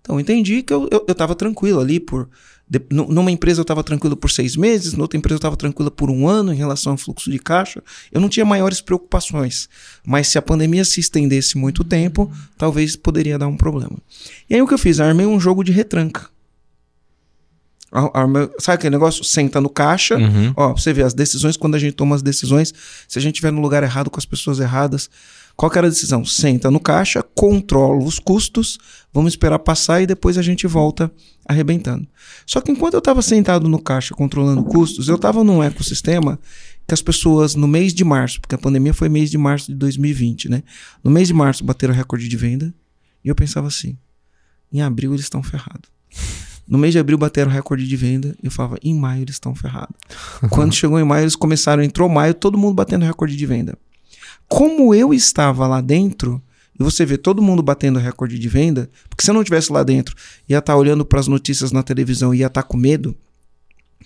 Então entendi que eu estava tranquilo ali por de, numa empresa eu estava tranquilo por seis meses, noutra empresa eu estava tranquila por um ano em relação ao fluxo de caixa. Eu não tinha maiores preocupações. Mas se a pandemia se estendesse muito tempo, talvez poderia dar um problema. E aí o que eu fiz? armei um jogo de retranca. Armei, sabe aquele negócio? Senta no caixa. Uhum. Ó, você vê as decisões, quando a gente toma as decisões, se a gente estiver no lugar errado com as pessoas erradas, qual era a decisão? Senta no caixa, controla os custos, vamos esperar passar e depois a gente volta arrebentando. Só que enquanto eu estava sentado no caixa controlando custos, eu estava num ecossistema que as pessoas no mês de março, porque a pandemia foi mês de março de 2020, né? No mês de março bateram recorde de venda e eu pensava assim: em abril eles estão ferrados. No mês de abril bateram recorde de venda. Eu falava, em maio eles estão ferrados. Quando chegou em maio, eles começaram, entrou maio, todo mundo batendo recorde de venda. Como eu estava lá dentro, e você vê todo mundo batendo recorde de venda, porque se eu não estivesse lá dentro, ia estar tá olhando para as notícias na televisão e ia estar tá com medo.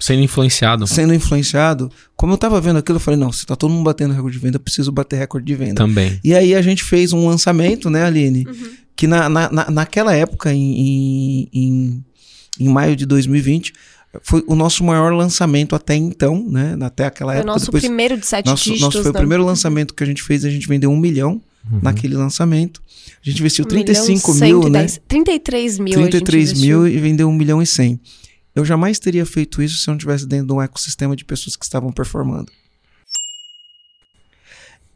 Sendo influenciado. Sendo influenciado. Como eu estava vendo aquilo, eu falei, não, se tá todo mundo batendo recorde de venda, eu preciso bater recorde de venda. Também. E aí a gente fez um lançamento, né, Aline? Uhum. Que na, na, naquela época, em, em, em maio de 2020, foi o nosso maior lançamento até então, né? Até aquela foi época. O nosso Depois, primeiro de sete nosso, dígitos. Nosso foi né? o primeiro lançamento que a gente fez, a gente vendeu um milhão uhum. naquele lançamento. A gente investiu 35 milhão, mil, 110, né? 33 mil. 33 mil e vendeu um milhão e 100. Eu jamais teria feito isso se eu não estivesse dentro de um ecossistema de pessoas que estavam performando.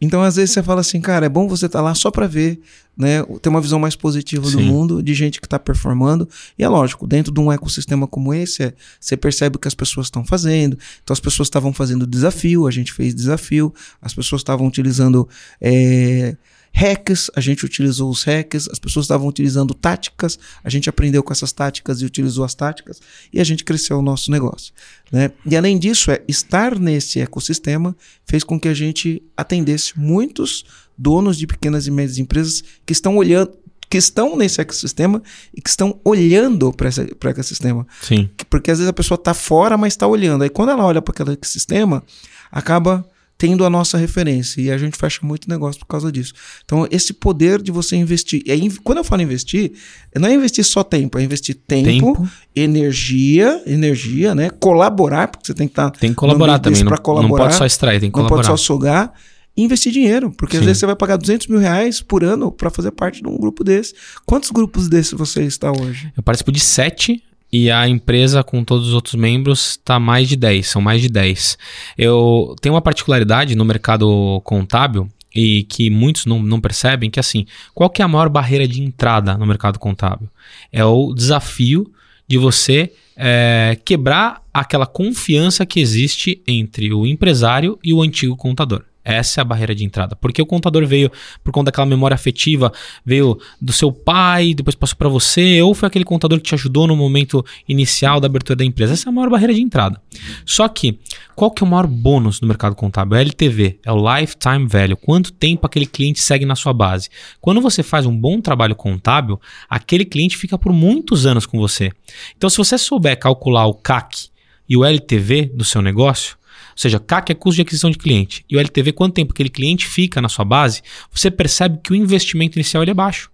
Então, às vezes, você fala assim, cara, é bom você estar tá lá só para ver, né? Ter uma visão mais positiva Sim. do mundo, de gente que está performando. E é lógico, dentro de um ecossistema como esse, é, você percebe o que as pessoas estão fazendo. Então, as pessoas estavam fazendo desafio, a gente fez desafio, as pessoas estavam utilizando. É, hacks, a gente utilizou os hacks, as pessoas estavam utilizando táticas, a gente aprendeu com essas táticas e utilizou as táticas e a gente cresceu o nosso negócio. Né? E além disso, é estar nesse ecossistema fez com que a gente atendesse muitos donos de pequenas e médias empresas que estão olhando, que estão nesse ecossistema e que estão olhando para esse ecossistema. Sim. Porque às vezes a pessoa está fora, mas está olhando. Aí quando ela olha para aquele ecossistema, acaba tendo a nossa referência. E a gente fecha muito negócio por causa disso. Então, esse poder de você investir. É, quando eu falo investir, não é investir só tempo, é investir tempo, tempo. energia, energia, né? Colaborar, porque você tem que estar. Tá tem que colaborar também. Não, colaborar, não pode só extrair, tem que colaborar. Não pode só sugar. E investir dinheiro, porque Sim. às vezes você vai pagar 200 mil reais por ano para fazer parte de um grupo desse. Quantos grupos desses você está hoje? Eu participo de sete e a empresa com todos os outros membros está mais de 10, são mais de 10. Eu tenho uma particularidade no mercado contábil e que muitos não, não percebem, que assim, qual que é a maior barreira de entrada no mercado contábil? É o desafio de você é, quebrar aquela confiança que existe entre o empresário e o antigo contador. Essa é a barreira de entrada. Porque o contador veio por conta daquela memória afetiva, veio do seu pai, depois passou para você, ou foi aquele contador que te ajudou no momento inicial da abertura da empresa. Essa é a maior barreira de entrada. Só que, qual que é o maior bônus do mercado contábil? É LTV, é o Lifetime Value. Quanto tempo aquele cliente segue na sua base? Quando você faz um bom trabalho contábil, aquele cliente fica por muitos anos com você. Então, se você souber calcular o CAC e o LTV do seu negócio, seja, CAC é custo de aquisição de cliente. E o LTV, quanto tempo aquele cliente fica na sua base, você percebe que o investimento inicial ele é baixo.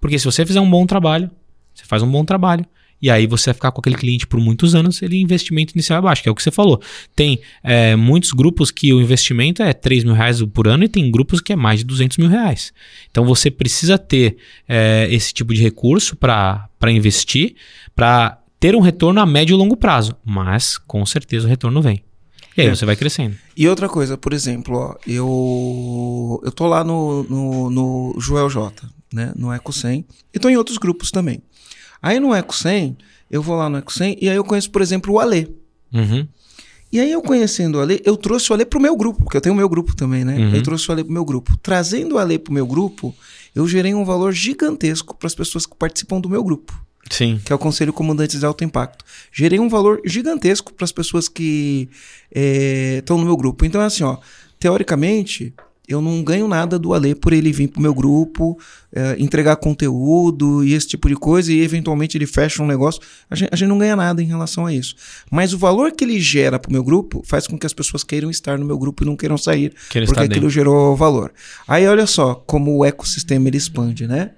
Porque se você fizer um bom trabalho, você faz um bom trabalho, e aí você vai ficar com aquele cliente por muitos anos, ele investimento inicial é baixo, que é o que você falou. Tem é, muitos grupos que o investimento é 3 mil reais por ano e tem grupos que é mais de 200 mil reais. Então você precisa ter é, esse tipo de recurso para investir, para ter um retorno a médio e longo prazo. Mas com certeza o retorno vem. E aí é. você vai crescendo. E outra coisa, por exemplo, ó, eu eu tô lá no, no, no Joel J, né, no Eco 100, e tô em outros grupos também. Aí no Eco 100, eu vou lá no Eco 100 e aí eu conheço, por exemplo, o Alê. Uhum. E aí eu conhecendo o Alê, eu trouxe o Alê pro meu grupo, porque eu tenho o meu grupo também, né? Uhum. Eu trouxe o Alê pro meu grupo. Trazendo o Alê pro meu grupo, eu gerei um valor gigantesco para as pessoas que participam do meu grupo. Sim. que é o Conselho Comandantes de Alto Impacto. Gerei um valor gigantesco para as pessoas que estão é, no meu grupo. Então, é assim, ó, teoricamente, eu não ganho nada do Ale por ele vir pro meu grupo, é, entregar conteúdo e esse tipo de coisa, e eventualmente ele fecha um negócio. A gente, a gente, não ganha nada em relação a isso. Mas o valor que ele gera pro meu grupo faz com que as pessoas queiram estar no meu grupo e não queiram sair, porque aquilo gerou valor. Aí olha só como o ecossistema ele expande, né?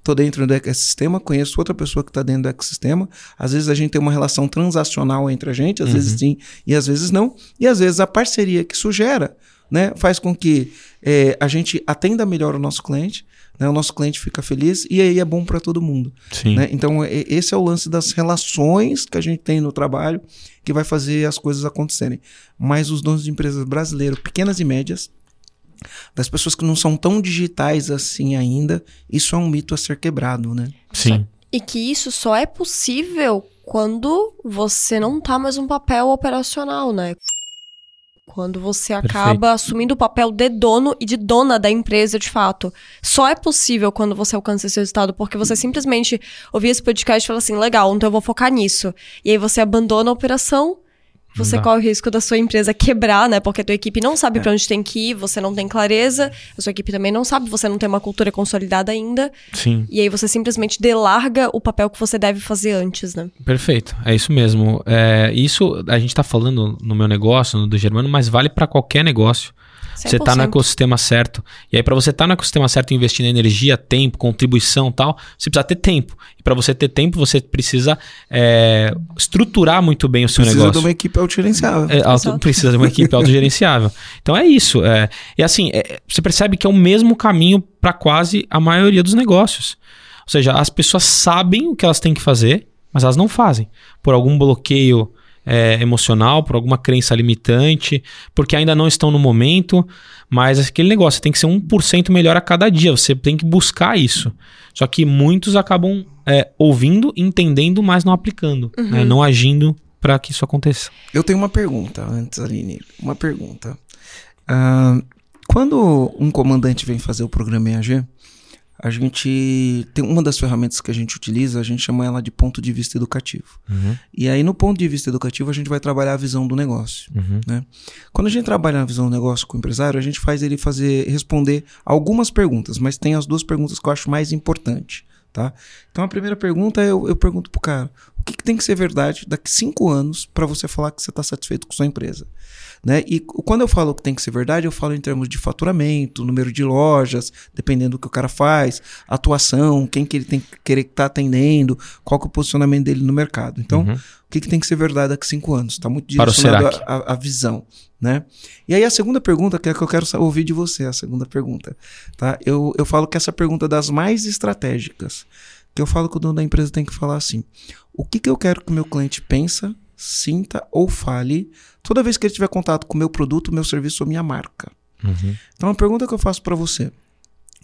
Estou dentro do ecossistema, conheço outra pessoa que está dentro do ecossistema. Às vezes a gente tem uma relação transacional entre a gente, às uhum. vezes sim e às vezes não. E às vezes a parceria que isso gera né, faz com que é, a gente atenda melhor o nosso cliente, né, o nosso cliente fica feliz e aí é bom para todo mundo. Né? Então, é, esse é o lance das relações que a gente tem no trabalho que vai fazer as coisas acontecerem. Mas os donos de empresas brasileiros, pequenas e médias, das pessoas que não são tão digitais assim ainda, isso é um mito a ser quebrado, né? Sim. E que isso só é possível quando você não tá mais um papel operacional, né? Quando você acaba Perfeito. assumindo o papel de dono e de dona da empresa de fato. Só é possível quando você alcança esse resultado, porque você simplesmente ouvir esse podcast e fala assim: legal, então eu vou focar nisso. E aí você abandona a operação você corre o risco da sua empresa quebrar, né? Porque a tua equipe não sabe é. para onde tem que ir, você não tem clareza, a sua equipe também não sabe, você não tem uma cultura consolidada ainda. Sim. E aí você simplesmente delarga o papel que você deve fazer antes, né? Perfeito, é isso mesmo. É, isso a gente tá falando no meu negócio, no do Germano, mas vale para qualquer negócio. Você está no ecossistema certo. E aí, para você estar tá no ecossistema certo, investindo em energia, tempo, contribuição tal, você precisa ter tempo. E para você ter tempo, você precisa é, estruturar muito bem o seu precisa negócio. Precisa de uma equipe autogerenciável. É, auto, precisa de uma equipe autogerenciável. Então é isso. É, e assim, é, você percebe que é o mesmo caminho para quase a maioria dos negócios. Ou seja, as pessoas sabem o que elas têm que fazer, mas elas não fazem. Por algum bloqueio é, emocional, por alguma crença limitante, porque ainda não estão no momento. Mas aquele negócio tem que ser 1% melhor a cada dia. Você tem que buscar isso. Só que muitos acabam é, ouvindo, entendendo, mas não aplicando, né? uhum. né? não agindo para que isso aconteça. Eu tenho uma pergunta antes, Aline. Uma pergunta. Uh, quando um comandante vem fazer o programa EAG, a gente tem uma das ferramentas que a gente utiliza, a gente chama ela de ponto de vista educativo. Uhum. E aí, no ponto de vista educativo, a gente vai trabalhar a visão do negócio. Uhum. Né? Quando a gente trabalha na visão do negócio com o empresário, a gente faz ele fazer responder algumas perguntas, mas tem as duas perguntas que eu acho mais importantes. Tá? Então a primeira pergunta eu, eu pergunto pro cara: o que, que tem que ser verdade daqui cinco anos para você falar que você está satisfeito com sua empresa? Né? E quando eu falo que tem que ser verdade, eu falo em termos de faturamento, número de lojas, dependendo do que o cara faz, atuação, quem que ele tem que querer estar tá atendendo, qual que é o posicionamento dele no mercado. Então, uhum. o que, que tem que ser verdade daqui a cinco anos? Está muito direcionado à visão. Né? E aí a segunda pergunta, que é que eu quero ouvir de você, a segunda pergunta. Tá? Eu, eu falo que essa pergunta é das mais estratégicas. Que eu falo que o dono da empresa tem que falar assim: o que, que eu quero que o meu cliente pensa sinta ou fale toda vez que ele tiver contato com o meu produto, meu serviço ou minha marca. Uhum. Então, a pergunta que eu faço para você,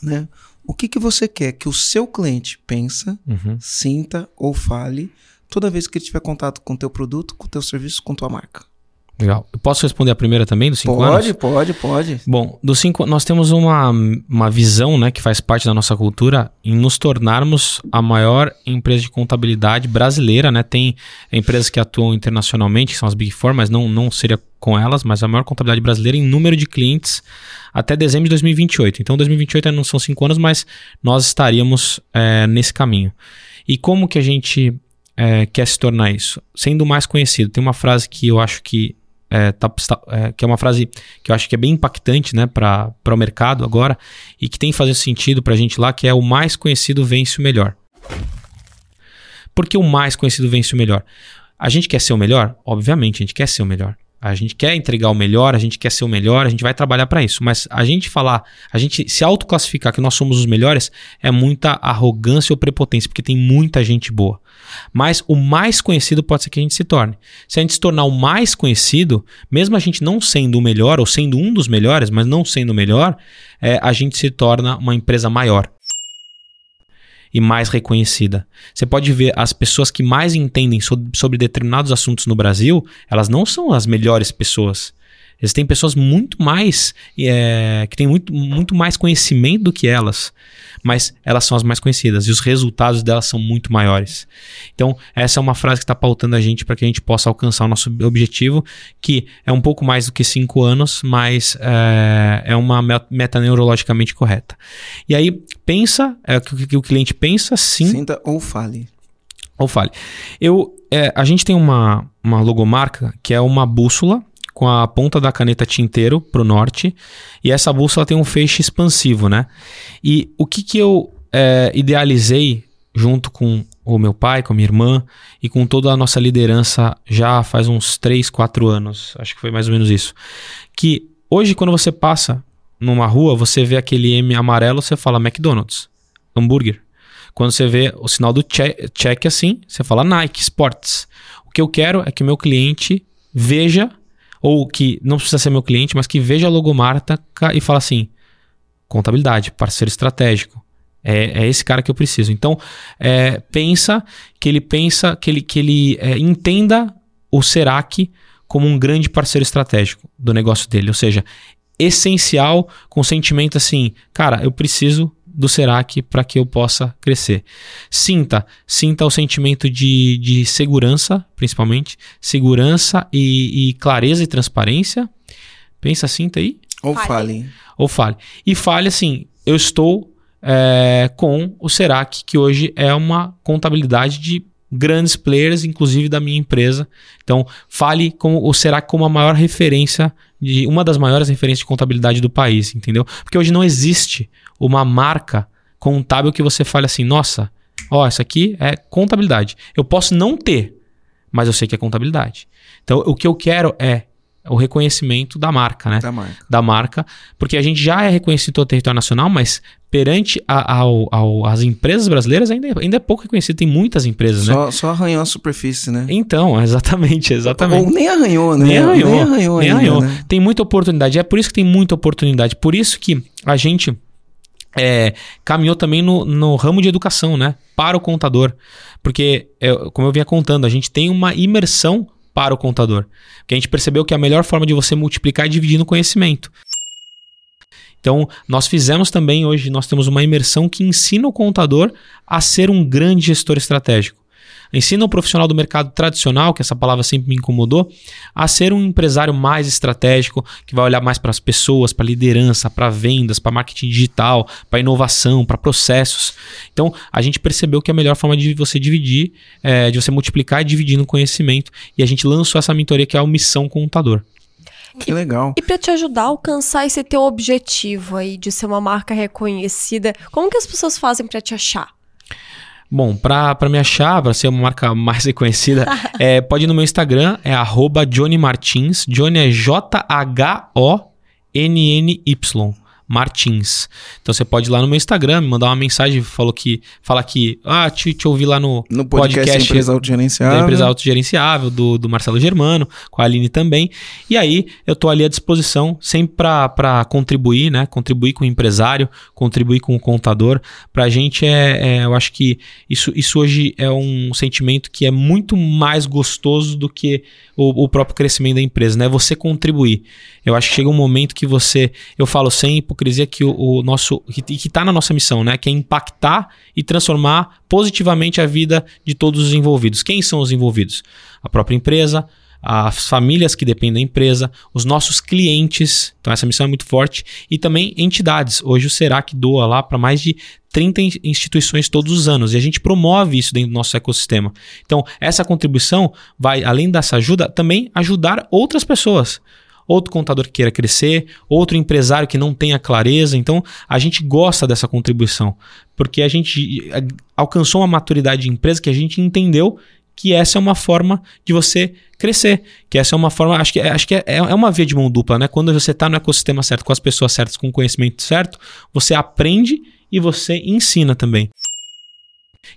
né? O que, que você quer que o seu cliente pensa, uhum. sinta ou fale toda vez que ele tiver contato com o teu produto, com o teu serviço, com tua marca? Legal. Eu posso responder a primeira também, dos cinco pode, anos? Pode, pode, pode. Bom, dos cinco, nós temos uma, uma visão, né, que faz parte da nossa cultura em nos tornarmos a maior empresa de contabilidade brasileira, né? Tem empresas que atuam internacionalmente, que são as Big Four, mas não, não seria com elas, mas a maior contabilidade brasileira em número de clientes até dezembro de 2028. Então, 2028 ainda não são cinco anos, mas nós estaríamos é, nesse caminho. E como que a gente é, quer se tornar isso? Sendo mais conhecido. Tem uma frase que eu acho que é, tá, é, que é uma frase que eu acho que é bem impactante né, para o mercado agora e que tem que fazer sentido para a gente lá, que é o mais conhecido vence o melhor. Por que o mais conhecido vence o melhor? A gente quer ser o melhor? Obviamente, a gente quer ser o melhor. A gente quer entregar o melhor, a gente quer ser o melhor, a gente vai trabalhar para isso. Mas a gente falar, a gente se autoclassificar que nós somos os melhores é muita arrogância ou prepotência, porque tem muita gente boa. Mas o mais conhecido pode ser que a gente se torne. Se a gente se tornar o mais conhecido, mesmo a gente não sendo o melhor ou sendo um dos melhores, mas não sendo o melhor, é, a gente se torna uma empresa maior e mais reconhecida. Você pode ver as pessoas que mais entendem sobre, determinados assuntos no Brasil, elas não são as melhores pessoas. Existem pessoas muito mais é, que têm muito, muito mais conhecimento do que elas, mas elas são as mais conhecidas e os resultados delas são muito maiores. Então, essa é uma frase que está pautando a gente para que a gente possa alcançar o nosso objetivo, que é um pouco mais do que cinco anos, mas é, é uma meta neurologicamente correta. E aí, pensa, é o que o cliente pensa, sim. Sinta ou fale. Ou fale. Eu, é, a gente tem uma, uma logomarca que é uma bússola com a ponta da caneta tinteiro para o norte. E essa bússola tem um feixe expansivo, né? E o que, que eu é, idealizei junto com o meu pai, com a minha irmã e com toda a nossa liderança já faz uns 3, 4 anos, acho que foi mais ou menos isso. Que hoje, quando você passa numa rua, você vê aquele M amarelo, você fala McDonald's, hambúrguer. Quando você vê o sinal do check, check assim, você fala Nike, Sports. O que eu quero é que o meu cliente veja ou que não precisa ser meu cliente, mas que veja a logomarca e fala assim: contabilidade, parceiro estratégico. É, é esse cara que eu preciso. Então, é, pensa que ele pensa, que ele, que ele é, entenda o Serac como um grande parceiro estratégico do negócio dele. Ou seja, essencial, com sentimento assim, cara, eu preciso do Serac para que eu possa crescer. Sinta, sinta o sentimento de, de segurança, principalmente, segurança e, e clareza e transparência. Pensa, sinta aí. Ou fale. Ou fale. E fale assim, eu estou é, com o Serac, que hoje é uma contabilidade de grandes players, inclusive da minha empresa. Então, fale com o Serac como a maior referência, de uma das maiores referências de contabilidade do país, entendeu? Porque hoje não existe uma marca contábil que você fale assim, nossa, ó, essa aqui é contabilidade. Eu posso não ter, mas eu sei que é contabilidade. Então, o que eu quero é o reconhecimento da marca, né? Da marca. Da marca, porque a gente já é reconhecido no território nacional, mas perante a, ao, ao, as empresas brasileiras ainda, ainda é pouco reconhecido. Tem muitas empresas, só, né? Só arranhou a superfície, né? Então, exatamente, exatamente. Ou nem arranhou, né? Nem arranhou. Nem arranhou, nem ainda, arranhou. Né? Tem muita oportunidade. É por isso que tem muita oportunidade. Por isso que a gente é, caminhou também no, no, ramo de educação, né? Para o contador. Porque, é, como eu vinha contando, a gente tem uma imersão para o contador. Porque a gente percebeu que a melhor forma de você multiplicar é dividindo conhecimento. Então, nós fizemos também hoje, nós temos uma imersão que ensina o contador a ser um grande gestor estratégico. Ensina o profissional do mercado tradicional, que essa palavra sempre me incomodou, a ser um empresário mais estratégico, que vai olhar mais para as pessoas, para liderança, para vendas, para marketing digital, para inovação, para processos. Então, a gente percebeu que a melhor forma de você dividir, é, de você multiplicar é dividindo conhecimento. E a gente lançou essa mentoria que é a Missão Contador. Que legal. E para te ajudar a alcançar esse teu objetivo aí de ser uma marca reconhecida, como que as pessoas fazem para te achar? Bom, para me achar, para ser uma marca mais reconhecida, é, pode ir no meu Instagram, é arroba Johnny Martins. Johnny é J-H-O-N-N-Y. Martins. Então você pode ir lá no meu Instagram, me mandar uma mensagem, falou que fala que ah, te, te ouvi lá no, No podcast, podcast Empresa Autogerenciável. da empresa autogerenciável, do, do Marcelo Germano, com a Aline também. E aí eu tô ali à disposição, sempre para contribuir, né? Contribuir com o empresário, contribuir com o contador. Pra gente é, é- eu acho que isso, isso hoje é um sentimento que é muito mais gostoso do que o, o próprio crescimento da empresa, né? Você contribuir. Eu acho que chega um momento que você, eu falo sem hipocrisia que o, o nosso, que, que tá na nossa missão, né? Que é impactar e transformar positivamente a vida de todos os envolvidos. Quem são os envolvidos? A própria empresa, as famílias que dependem da empresa, os nossos clientes. Então essa missão é muito forte e também entidades. Hoje o Serac doa lá para mais de 30 in- instituições todos os anos e a gente promove isso dentro do nosso ecossistema. Então essa contribuição vai além dessa ajuda também ajudar outras pessoas. Outro contador que queira crescer, outro empresário que não tenha clareza. Então, a gente gosta dessa contribuição, porque a gente eh, alcançou uma maturidade de empresa que a gente entendeu que essa é uma forma de você crescer, que essa é uma forma, acho que, é- acho que é, é uma via de mão dupla, né? Quando você está no ecossistema certo, com as pessoas certas, com o conhecimento certo, você aprende e você ensina também.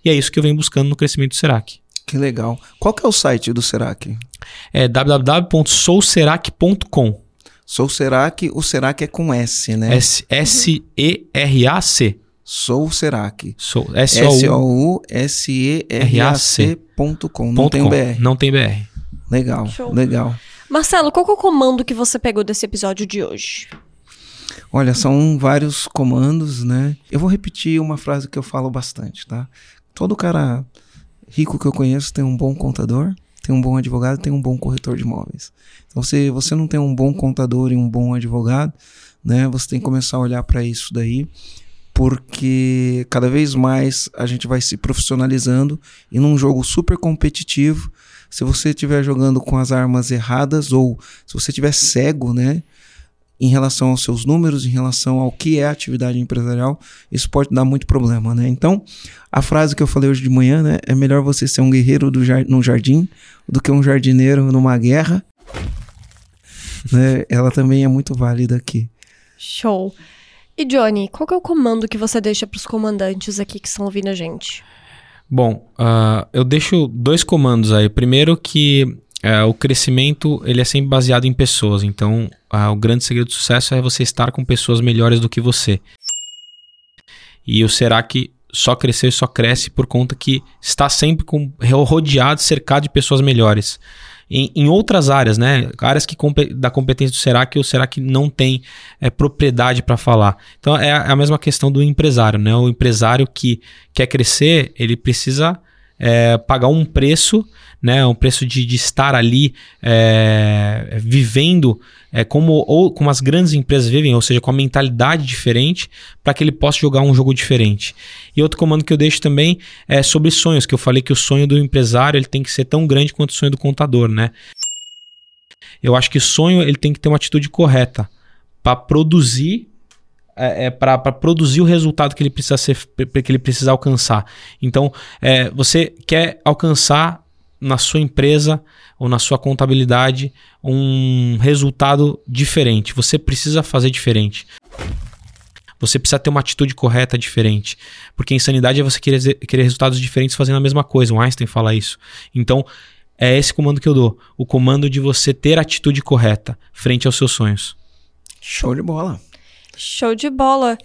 E é isso que eu venho buscando no crescimento do Serac. Que legal. Qual que é o site do Serac? É www.souserac.com. Sou Serac, o Serac é com S, né? S- S-E-R-A-C. Sou Serac. Sou S-O-U. S-O-U-S-E-R-A-C.com. Não tem BR. Não tem BR. Legal, Show. legal. Marcelo, qual que é o comando que você pegou desse episódio de hoje? Olha, são vários comandos, né? Eu vou repetir uma frase que eu falo bastante, tá? Todo cara rico que eu conheço tem um bom contador, tem um bom advogado, tem um bom corretor de imóveis. Então, se você não tem um bom contador e um bom advogado, né? Você tem que começar a olhar para isso daí, porque cada vez mais a gente vai se profissionalizando e num jogo super competitivo. Se você estiver jogando com as armas erradas ou se você estiver cego, né? Em relação aos seus números, em relação ao que é a atividade empresarial, isso pode dar muito problema, né? Então, a frase que eu falei hoje de manhã, né? É melhor você ser um guerreiro do jar num jardim do que um jardineiro numa guerra. né? Ela também é muito válida aqui. Show. E Johnny, qual que é o comando que você deixa pros comandantes aqui que estão ouvindo a gente? Bom, ah, eu deixo dois comandos aí. Primeiro que ah, o crescimento ele é sempre baseado em pessoas. Então, o grande segredo do sucesso é você estar com pessoas melhores do que você. E o será que só cresceu e só cresce por conta que está sempre com, rodeado, cercado de pessoas melhores. Em, em outras áreas, né? Áreas que da competência do Serac, o Serac não tem é, propriedade para falar. Então é a, é a mesma questão do empresário, né? O empresário que quer crescer, ele precisa é, pagar um preço, né? Um preço de, de estar ali é, vivendo é, como, ou, como as grandes empresas vivem, ou seja, com a mentalidade diferente, para que ele possa jogar um jogo diferente. E outro comando que eu deixo também é sobre sonhos, que eu falei que o sonho do empresário ele tem que ser tão grande quanto o sonho do contador, né? Eu acho que o sonho ele tem que ter uma atitude correta para produzir é, é, para produzir o resultado que ele precisa ser que ele precisa alcançar. Então, é, você quer alcançar na sua empresa ou na sua contabilidade um resultado diferente. Você precisa fazer diferente. Você precisa ter uma atitude correta diferente. Porque insanidade é você querer, querer resultados diferentes fazendo a mesma coisa. O Einstein fala isso. Então, é esse comando que eu dou. O comando de você ter a atitude correta frente aos seus sonhos. Show de bola. Show de bola.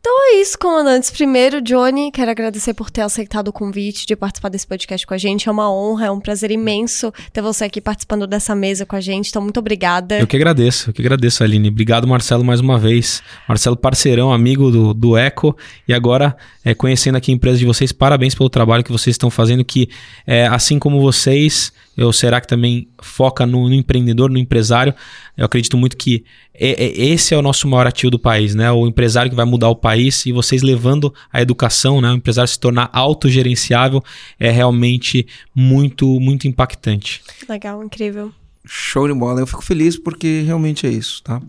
Então é isso, comandantes. Primeiro, Johnny, quero agradecer por ter aceitado o convite de participar desse podcast com a gente. É uma honra, é um prazer imenso ter você aqui participando dessa mesa com a gente. Então, muito obrigada. Eu que agradeço, eu que agradeço, Aline. Obrigado, Marcelo, mais uma vez. Marcelo, parceirão, amigo do, do Eco. E agora, é, conhecendo aqui a empresa de vocês, parabéns pelo trabalho que vocês estão fazendo, que é, assim como vocês, eu será que também foca no, no empreendedor, no empresário. Eu acredito muito que é, é, esse é o nosso maior ativo do país, né? O empresário que vai mudar o país e vocês levando a educação, né? O empresário se tornar autogerenciável é realmente muito, muito impactante. Legal, incrível. Show de bola. Eu fico feliz porque realmente é isso, tá?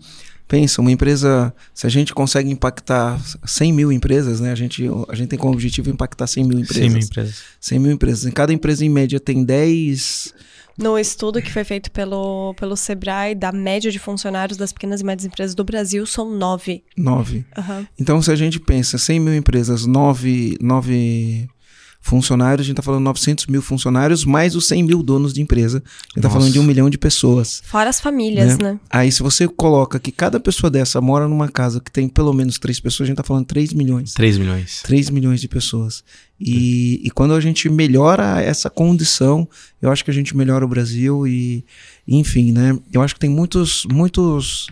Pensa, uma empresa, se a gente consegue impactar 100 mil empresas, né? A gente, a gente tem como objetivo impactar 100 mil empresas. 100 mil empresas. 100 mil empresas. Em cada empresa, em média, tem 10, No estudo que foi feito pelo, pelo Sebrae, da média de funcionários das pequenas e médias empresas do Brasil, são nove. Nove. Aham. Então, se a gente pensa 100 mil empresas, nove, nove funcionários, a gente está falando 900 mil funcionários, mais os 100 mil donos de empresa. A gente está falando de um milhão de pessoas. Fora as famílias, né? Aí, se você coloca que cada pessoa dessa mora numa casa que tem pelo menos três pessoas, a gente está falando 3 milhões. 3 milhões. 3 milhões de pessoas. E, e quando a gente melhora essa condição, eu acho que a gente melhora o Brasil e, enfim, né? Eu acho que tem muitos, muitos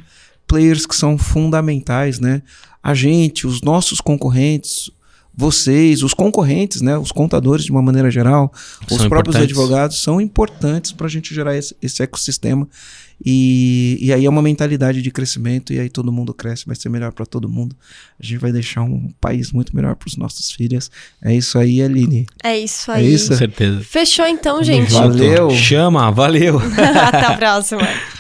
players que são fundamentais, né? A gente, os nossos concorrentes, vocês, os concorrentes, né? Os contadores de uma maneira geral, os São próprios importantes. advogados são importantes para a gente gerar esse, esse ecossistema. E, e aí é uma mentalidade de crescimento, e aí todo mundo cresce, vai ser melhor para todo mundo. A gente vai deixar um país muito melhor para os nossos filhos. É isso aí, Aline. É isso É aí. isso? Com certeza. Fechou então, gente. Valeu. Chama, valeu. Até a próxima.